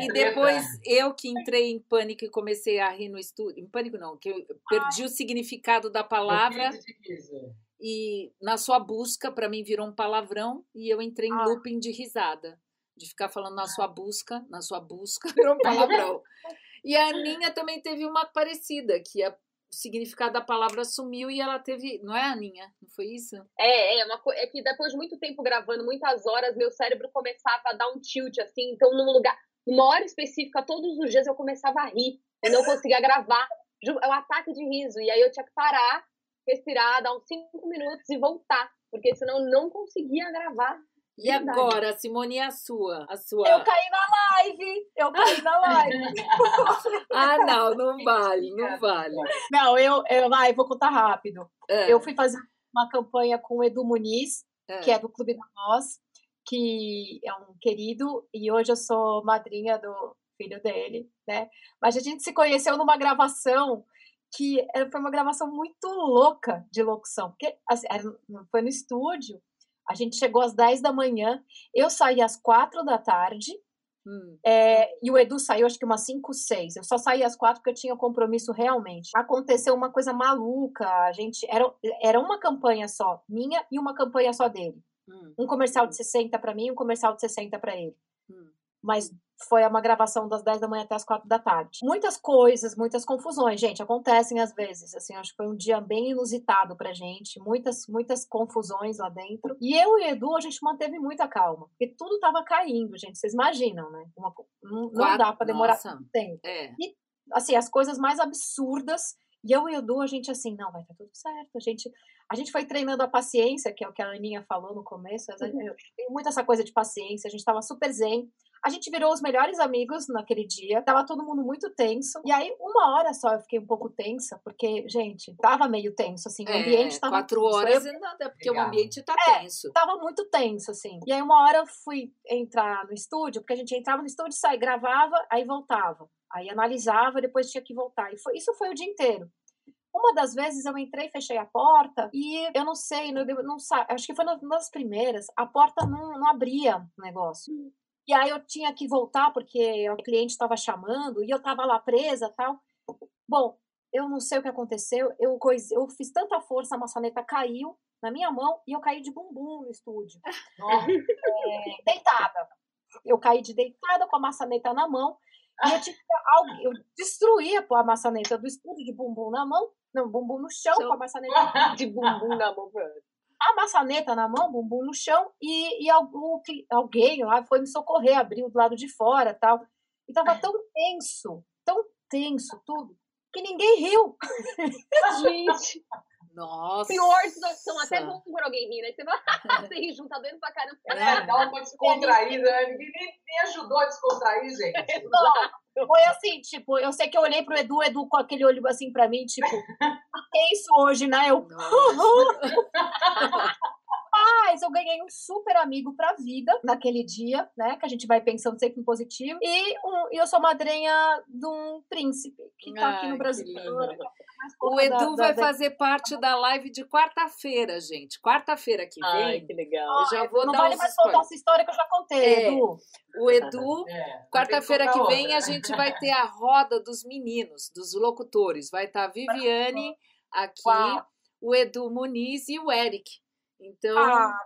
E depois eu que entrei em pânico e comecei a rir no estúdio. Em pânico não, que eu perdi Ai. o significado da palavra. E na sua busca, para mim, virou um palavrão e eu entrei em ah. looping de risada de ficar falando na sua busca, na sua busca, virou um palavrão. e a Aninha também teve uma parecida, que a, o significado da palavra sumiu e ela teve. Não é, Aninha? Não foi isso? É, é, uma, é que depois de muito tempo gravando, muitas horas, meu cérebro começava a dar um tilt, assim, então num lugar, numa hora específica, todos os dias eu começava a rir e não conseguia gravar. É um ataque de riso. E aí eu tinha que parar, respirar, dar uns cinco minutos e voltar, porque senão eu não conseguia gravar. E Verdade. agora, Simone, a sua? A sua... Eu caí na live! Eu caí na live! ah, não, não vale, não vale. Não, eu, eu, vai, vou contar rápido. É. Eu fui fazer uma campanha com o Edu Muniz, é. que é do Clube da Voz, que é um querido, e hoje eu sou madrinha do filho dele, né? Mas a gente se conheceu numa gravação que foi uma gravação muito louca de locução, porque assim, foi no estúdio, a gente chegou às 10 da manhã, eu saí às 4 da tarde, hum. é, e o Edu saiu acho que umas 5, 6. Eu só saí às 4 porque eu tinha compromisso realmente. Aconteceu uma coisa maluca, a gente. Era, era uma campanha só, minha, e uma campanha só dele. Hum. Um comercial de 60 para mim e um comercial de 60 para ele. Mas foi uma gravação das 10 da manhã até as 4 da tarde. Muitas coisas, muitas confusões, gente, acontecem às vezes. Assim, acho que foi um dia bem inusitado pra gente, muitas, muitas confusões lá dentro. E eu e Edu, a gente manteve muita calma, porque tudo tava caindo, gente. Vocês imaginam, né? Uma, não, não dá para demorar Nossa. tempo. É. E, assim, as coisas mais absurdas. E eu e Edu, a gente assim, não, vai estar tudo certo. A gente, a gente foi treinando a paciência, que é o que a Aninha falou no começo. Eu tenho muito essa coisa de paciência, a gente estava super zen. A gente virou os melhores amigos naquele dia. Tava todo mundo muito tenso. E aí, uma hora só eu fiquei um pouco tensa, porque, gente, tava meio tenso, assim. O é, ambiente tava. Quatro tenso. horas eu... nada, porque Legal. o ambiente tá é, tenso. Tava muito tenso, assim. E aí, uma hora eu fui entrar no estúdio, porque a gente entrava no estúdio, saía, gravava, aí voltava. Aí analisava, depois tinha que voltar. E foi, isso foi o dia inteiro. Uma das vezes eu entrei, fechei a porta e eu não sei, não, não acho que foi uma das primeiras, a porta não, não abria o negócio. E aí eu tinha que voltar porque o cliente estava chamando e eu estava lá presa tal. Bom, eu não sei o que aconteceu. Eu, eu fiz tanta força, a maçaneta caiu na minha mão e eu caí de bumbum no estúdio. é, deitada. Eu caí de deitada com a maçaneta na mão. E eu, tive, eu destruí a maçaneta do estúdio de bumbum na mão, não, bumbum no chão, com a maçaneta de bumbum na mão a maçaneta na mão, bumbum no chão, e, e algum, alguém lá foi me socorrer, abriu do lado de fora tal. E tava tão tenso, tão tenso tudo, que ninguém riu. Gente! Nossa! Pior situação, até bom quando alguém ri, né? Você vai você ri junto, tá doendo pra caramba. É, dá uma descontraída, né? Ninguém nem, nem ajudou a descontrair, gente. Não, foi assim, tipo, eu sei que eu olhei pro Edu, Edu com aquele olho assim pra mim, tipo, é isso hoje, né? Eu. Mas eu ganhei um super amigo pra vida naquele dia, né? Que a gente vai pensando sempre em positivo. E um, eu sou madrinha de um príncipe que tá Ai, aqui no Brasil. O Edu da, vai da... fazer parte da live de quarta-feira, gente. Quarta-feira que vem. Ai, que legal. Eu já vou não dar vale mais contar essa história que eu já contei, é, Edu. O Edu, é, quarta-feira que vem, a gente vai ter a roda dos meninos, dos locutores. Vai estar tá a Viviane aqui, Uau. o Edu Muniz e o Eric. Então, ah,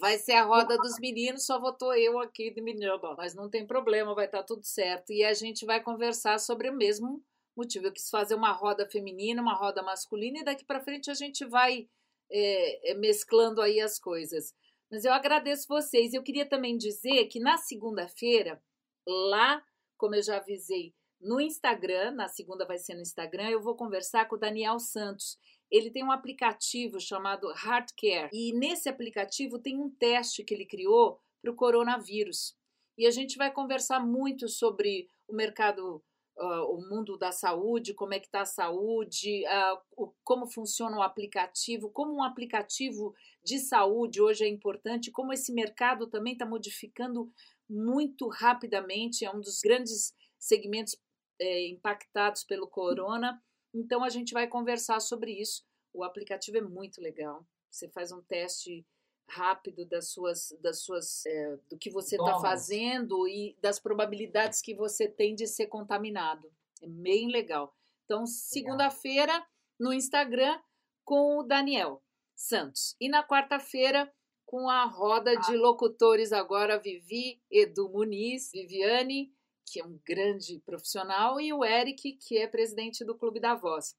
vai ser a roda dos meninos, só votou eu aqui de menino. Mas não tem problema, vai estar tá tudo certo. E a gente vai conversar sobre o mesmo motivo. Eu quis fazer uma roda feminina, uma roda masculina, e daqui para frente a gente vai é, mesclando aí as coisas. Mas eu agradeço vocês. Eu queria também dizer que na segunda-feira, lá, como eu já avisei, no Instagram, na segunda vai ser no Instagram, eu vou conversar com o Daniel Santos. Ele tem um aplicativo chamado Heartcare e nesse aplicativo tem um teste que ele criou para o coronavírus. E a gente vai conversar muito sobre o mercado uh, o mundo da saúde, como é que está a saúde, uh, o, como funciona o aplicativo, como um aplicativo de saúde hoje é importante, como esse mercado também está modificando muito rapidamente, é um dos grandes segmentos é, impactados pelo corona. Então a gente vai conversar sobre isso. O aplicativo é muito legal. Você faz um teste rápido das suas, das suas, é, do que você está fazendo e das probabilidades que você tem de ser contaminado. É bem legal. Então, segunda-feira no Instagram com o Daniel Santos e na quarta-feira com a roda de ah. locutores agora Vivi, Edu Muniz, Viviane, que é um grande profissional, e o Eric, que é presidente do Clube da Voz.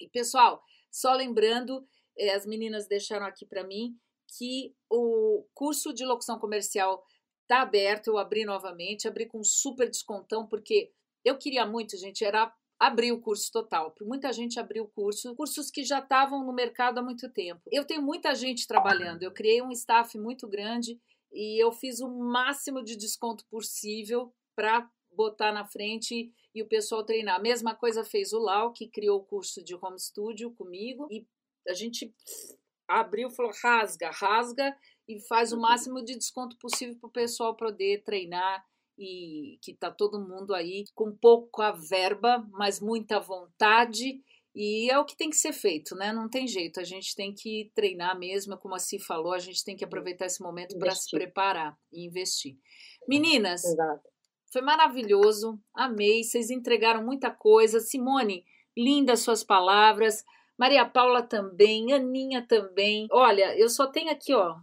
E pessoal, só lembrando, eh, as meninas deixaram aqui para mim que o curso de locução comercial está aberto, eu abri novamente, abri com super descontão, porque eu queria muito, gente, era abrir o curso total. Muita gente abriu o curso, cursos que já estavam no mercado há muito tempo. Eu tenho muita gente trabalhando, eu criei um staff muito grande e eu fiz o máximo de desconto possível para botar na frente e o pessoal treinar. A mesma coisa fez o Lau, que criou o curso de home studio comigo e a gente abriu, falou rasga, rasga e faz o máximo de desconto possível para o pessoal poder treinar e que está todo mundo aí com pouca verba, mas muita vontade. E é o que tem que ser feito, né? Não tem jeito. A gente tem que treinar mesmo, como a Si falou, a gente tem que aproveitar esse momento para se preparar e investir. Meninas, Exato. Foi maravilhoso, amei. Vocês entregaram muita coisa. Simone, lindas suas palavras. Maria Paula também, Aninha também. Olha, eu só tenho aqui, ó,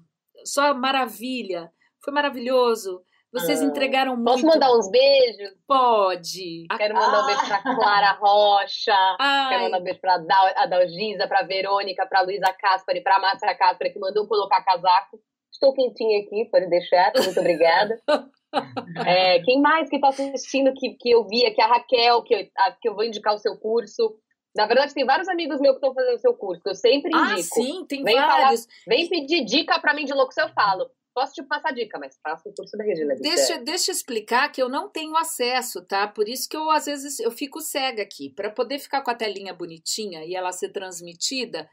só maravilha. Foi maravilhoso. Vocês ah, entregaram muito. Posso mandar uns beijos? Pode. Quero mandar ah. um beijo pra Clara Rocha. Ai. Quero mandar um beijo pra Dal, a Dalgisa, pra Verônica, pra Luísa Caspari, pra Márcia Caspari, que mandou colocar casaco. Estou quentinha aqui, pode deixar. Muito obrigada. é, quem mais que está assistindo que, que eu vi aqui? A Raquel, que eu, a, que eu vou indicar o seu curso. Na verdade, tem vários amigos meus que estão fazendo o seu curso, que eu sempre ah, indico. Ah, sim, tem vem vários. Falar, vem pedir dica para mim de locução, eu falo. Posso te passar dica, mas faça o curso da Regina. Deixa, deixa eu explicar que eu não tenho acesso, tá? Por isso que eu, às vezes, eu fico cega aqui. Para poder ficar com a telinha bonitinha e ela ser transmitida,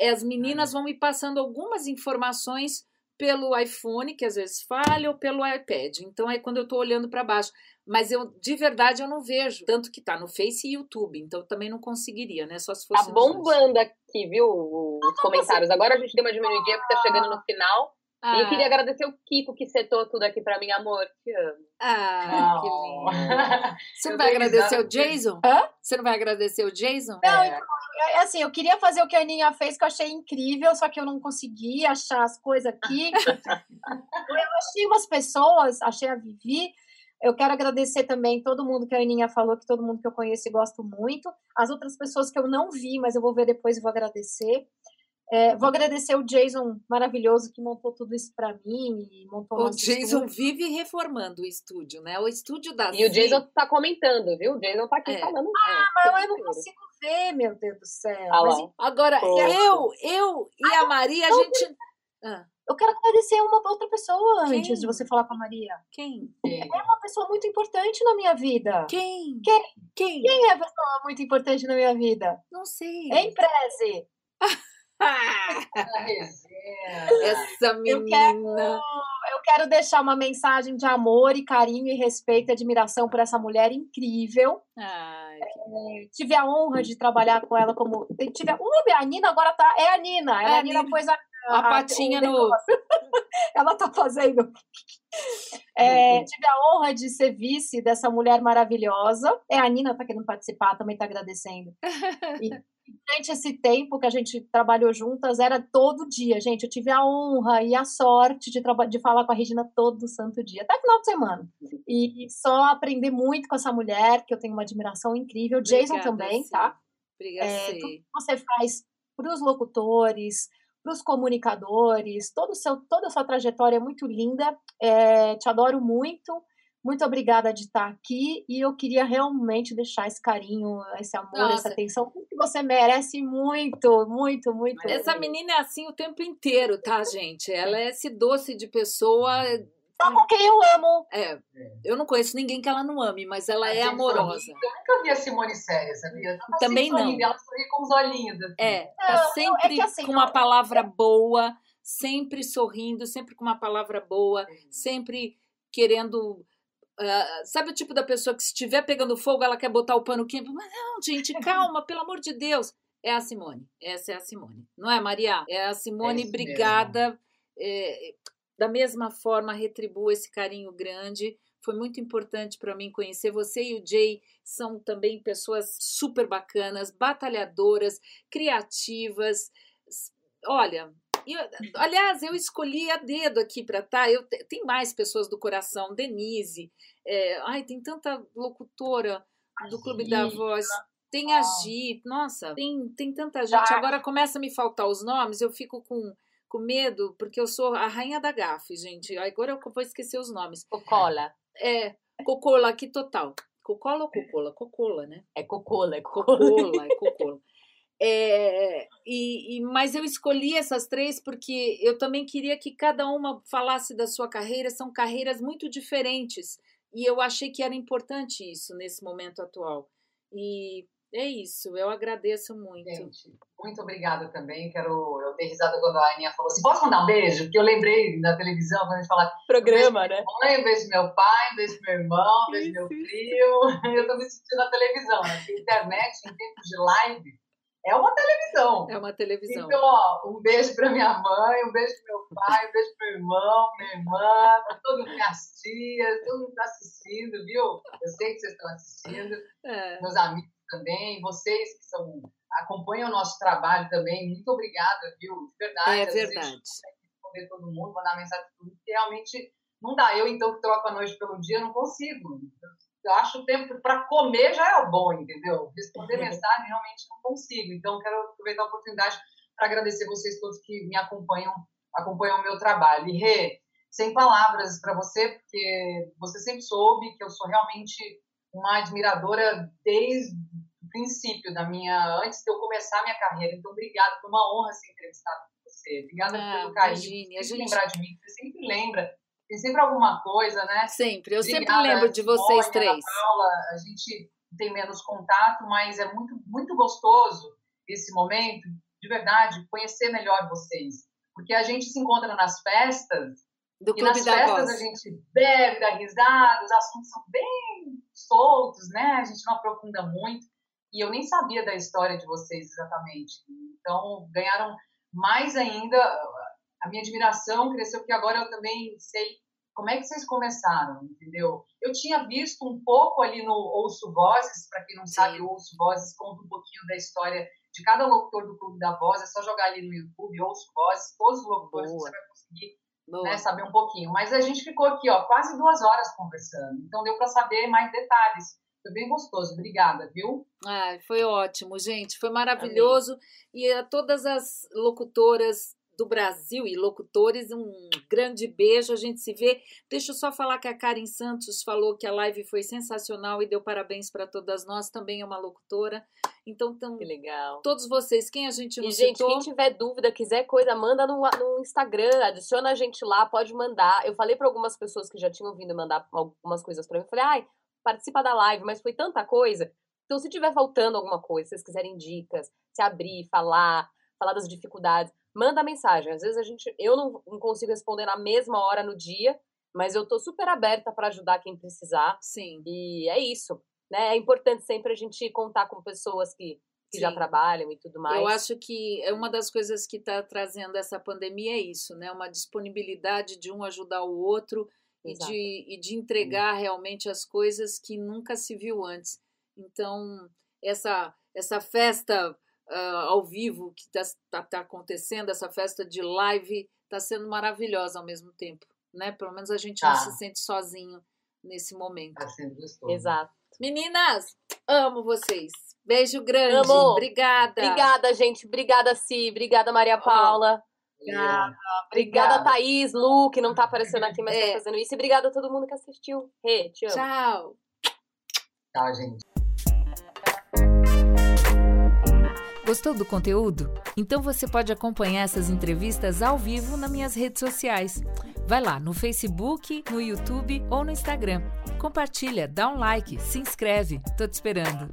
as meninas vão me passando algumas informações pelo iPhone, que às vezes falha, ou pelo iPad. Então, é quando eu estou olhando para baixo. Mas eu, de verdade, eu não vejo. Tanto que tá no Face e YouTube. Então, eu também não conseguiria, né? Só se fosse. Tá bombando aqui, viu? Os comentários. Agora a gente deu uma diminuidinha porque tá chegando no final. Ah. E eu queria agradecer o Kiko que setou tudo aqui pra mim, amor. Te amo. Ah, que lindo. Você não vai agradecer o Jason? Hã? Você não vai agradecer o Jason? Não, é. então, é assim, eu queria fazer o que a Aninha fez, que eu achei incrível, só que eu não consegui achar as coisas aqui. eu achei umas pessoas, achei a Vivi. Eu quero agradecer também todo mundo que a Aninha falou, que todo mundo que eu conheço e gosto muito. As outras pessoas que eu não vi, mas eu vou ver depois e vou agradecer. É, vou agradecer o Jason maravilhoso que montou tudo isso para mim e montou O Jason estúdio. vive reformando o estúdio, né? O estúdio da E o Jason tá comentando, viu? O Jason tá aqui é. falando. Ah, é, mas eu não consigo ver, meu Deus do céu. Ah, mas, Agora, eu, eu e ah, a Maria, a gente. Ah. Eu quero agradecer uma outra pessoa Quem? antes de você falar com a Maria. Quem? É uma pessoa muito importante na minha vida. Quem? Quem? Quem? Quem é a pessoa muito importante na minha vida? Não sei. Emprese. Essa menina. Eu quero, eu quero deixar uma mensagem de amor e carinho e respeito e admiração por essa mulher incrível. Ai, é, tive a honra de trabalhar com ela como. Tive a, uh, a Nina agora tá. É a Nina. É, é a Nina, Nina pôs a, a, a patinha no. ela tá fazendo. É, tive a honra de ser vice dessa mulher maravilhosa. É, a Nina tá querendo participar, também tá agradecendo. E, durante esse tempo que a gente trabalhou juntas, era todo dia, gente. Eu tive a honra e a sorte de, de falar com a Regina todo santo dia, até final de semana. E só aprender muito com essa mulher, que eu tenho uma admiração incrível. Obrigada, Jason também, sim. tá? Obrigada. É, tudo que você faz para os locutores, para os comunicadores, todo seu, toda a sua trajetória é muito linda. É, te adoro muito. Muito obrigada de estar aqui e eu queria realmente deixar esse carinho, esse amor, Nossa. essa atenção que você merece muito, muito, muito. Essa menina é assim o tempo inteiro, tá, gente? Ela é esse doce de pessoa. Só com quem eu amo. É, eu não conheço ninguém que ela não ame, mas ela é amorosa. Eu nunca vi a Simone séria, sabia? Também não. Ela sorri com os olhinhos. Assim. É, tá sempre é que, assim, com uma palavra boa, sempre sorrindo, sempre com uma palavra boa, sempre querendo. Uh, sabe o tipo da pessoa que se estiver pegando fogo, ela quer botar o pano quente? Mas não, gente, calma, pelo amor de Deus. É a Simone. Essa é a Simone. Não é, Maria? É a Simone, é brigada. É, da mesma forma, retribua esse carinho grande. Foi muito importante para mim conhecer você e o Jay. São também pessoas super bacanas, batalhadoras, criativas. Olha, eu, aliás, eu escolhi a dedo aqui para estar. Tá, eu, tem mais pessoas do coração, Denise. É, ai, tem tanta locutora do Clube da Voz. Tem a Gi, nossa, tem, tem tanta gente. Agora começa a me faltar os nomes, eu fico com com medo, porque eu sou a rainha da gafe, gente. Agora eu vou esquecer os nomes. Cocola. É, Cocola aqui total. Cocola ou Cocola? Cocola, né? É Cocola, é Cocola. Cocola, é Cocola. É, e, e, mas eu escolhi essas três porque eu também queria que cada uma falasse da sua carreira, são carreiras muito diferentes. E eu achei que era importante isso nesse momento atual. E é isso, eu agradeço muito. Gente, muito obrigada também. Quero. Eu dei risada quando a Aninha falou assim: posso mandar um beijo? Porque eu lembrei na televisão, quando a gente fala. Programa, um né? Mãe, um beijo meu pai, um beijo meu irmão, um beijo meu filho. Eu tô me sentindo na televisão, né? Porque internet, em tempos de live, é uma televisão. É uma televisão. Então, ó, um beijo para minha mãe, um beijo pro meu pai, um beijo pro meu irmão, minha irmã, pra todas minhas tias, todo mundo tá assistindo, viu? Eu sei que vocês estão assistindo. É. Meus amigos também, vocês que são, acompanham o nosso trabalho também, muito obrigada, viu? De verdade. É verdade. responder todo mundo, mandar mensagem para mundo, porque realmente não dá. Eu, então, que troco a noite pelo dia, não consigo. Eu acho o tempo para comer já é bom, entendeu? Responder mensagem realmente não consigo. Então, quero aproveitar a oportunidade para agradecer vocês todos que me acompanham, acompanham o meu trabalho. E, Rê, sem palavras para você, porque você sempre soube que eu sou realmente uma admiradora desde o princípio da minha, antes de eu começar a minha carreira. Então, obrigada, foi uma honra ser entrevistada com você. Obrigada ah, pelo carinho. Imagine, a gente... lembrar de mim, você sempre lembra. Tem sempre alguma coisa, né? Sempre, eu obrigada, sempre lembro de vocês três. Paula, a gente tem menos contato, mas é muito, muito gostoso esse momento, de verdade, conhecer melhor vocês. Porque a gente se encontra nas festas do e nas festas voz. a gente bebe, dá risada, os assuntos são bem soltos, né? A gente não aprofunda muito. E eu nem sabia da história de vocês exatamente. Então, ganharam mais ainda. A minha admiração cresceu, porque agora eu também sei como é que vocês começaram, entendeu? Eu tinha visto um pouco ali no Ouço Vozes, para quem não Sim. sabe, o Ouço Vozes conta um pouquinho da história de cada locutor do Clube da Voz. É só jogar ali no YouTube, Ouço Vozes, todos os locutores Boa. você vai conseguir né, saber um pouquinho. Mas a gente ficou aqui, ó, quase duas horas conversando. Então deu para saber mais detalhes. Foi bem gostoso. Obrigada, viu? Ah, foi ótimo, gente. Foi maravilhoso. Amém. E a todas as locutoras do Brasil e locutores, um grande beijo. A gente se vê. Deixa eu só falar que a Karen Santos falou que a live foi sensacional e deu parabéns para todas nós. Também é uma locutora. Então, tão, que legal. Todos vocês, quem a gente não e, gente, quem tiver dúvida, quiser coisa, manda no, no Instagram, adiciona a gente lá, pode mandar. Eu falei para algumas pessoas que já tinham vindo mandar algumas coisas para mim, eu falei, ai, participa da live, mas foi tanta coisa. Então, se tiver faltando alguma coisa, se vocês quiserem dicas, se abrir, falar, falar das dificuldades, manda mensagem. Às vezes a gente, eu não, não consigo responder na mesma hora no dia, mas eu tô super aberta para ajudar quem precisar. Sim. E é isso né? É importante sempre a gente contar com pessoas que, que já trabalham e tudo mais. Eu acho que é uma das coisas que está trazendo essa pandemia é isso, né? Uma disponibilidade de um ajudar o outro e de, e de entregar realmente as coisas que nunca se viu antes. Então, essa, essa festa uh, ao vivo que está tá, tá acontecendo, essa festa de live, está sendo maravilhosa ao mesmo tempo. Né? Pelo menos a gente não se sente sozinho nesse momento. Tá sendo gostoso. Exato. Meninas, amo vocês. Beijo grande. Amo. Obrigada. Obrigada, gente. Obrigada, Si. Obrigada, Maria Paula. Obrigada. Obrigada, Thaís, Lu, que não tá aparecendo aqui, mas tá é. tá fazendo isso. E obrigada a todo mundo que assistiu. Amo. Tchau. Tchau, gente. Gostou do conteúdo? Então você pode acompanhar essas entrevistas ao vivo nas minhas redes sociais. Vai lá no Facebook, no YouTube ou no Instagram. Compartilha, dá um like, se inscreve. Tô te esperando.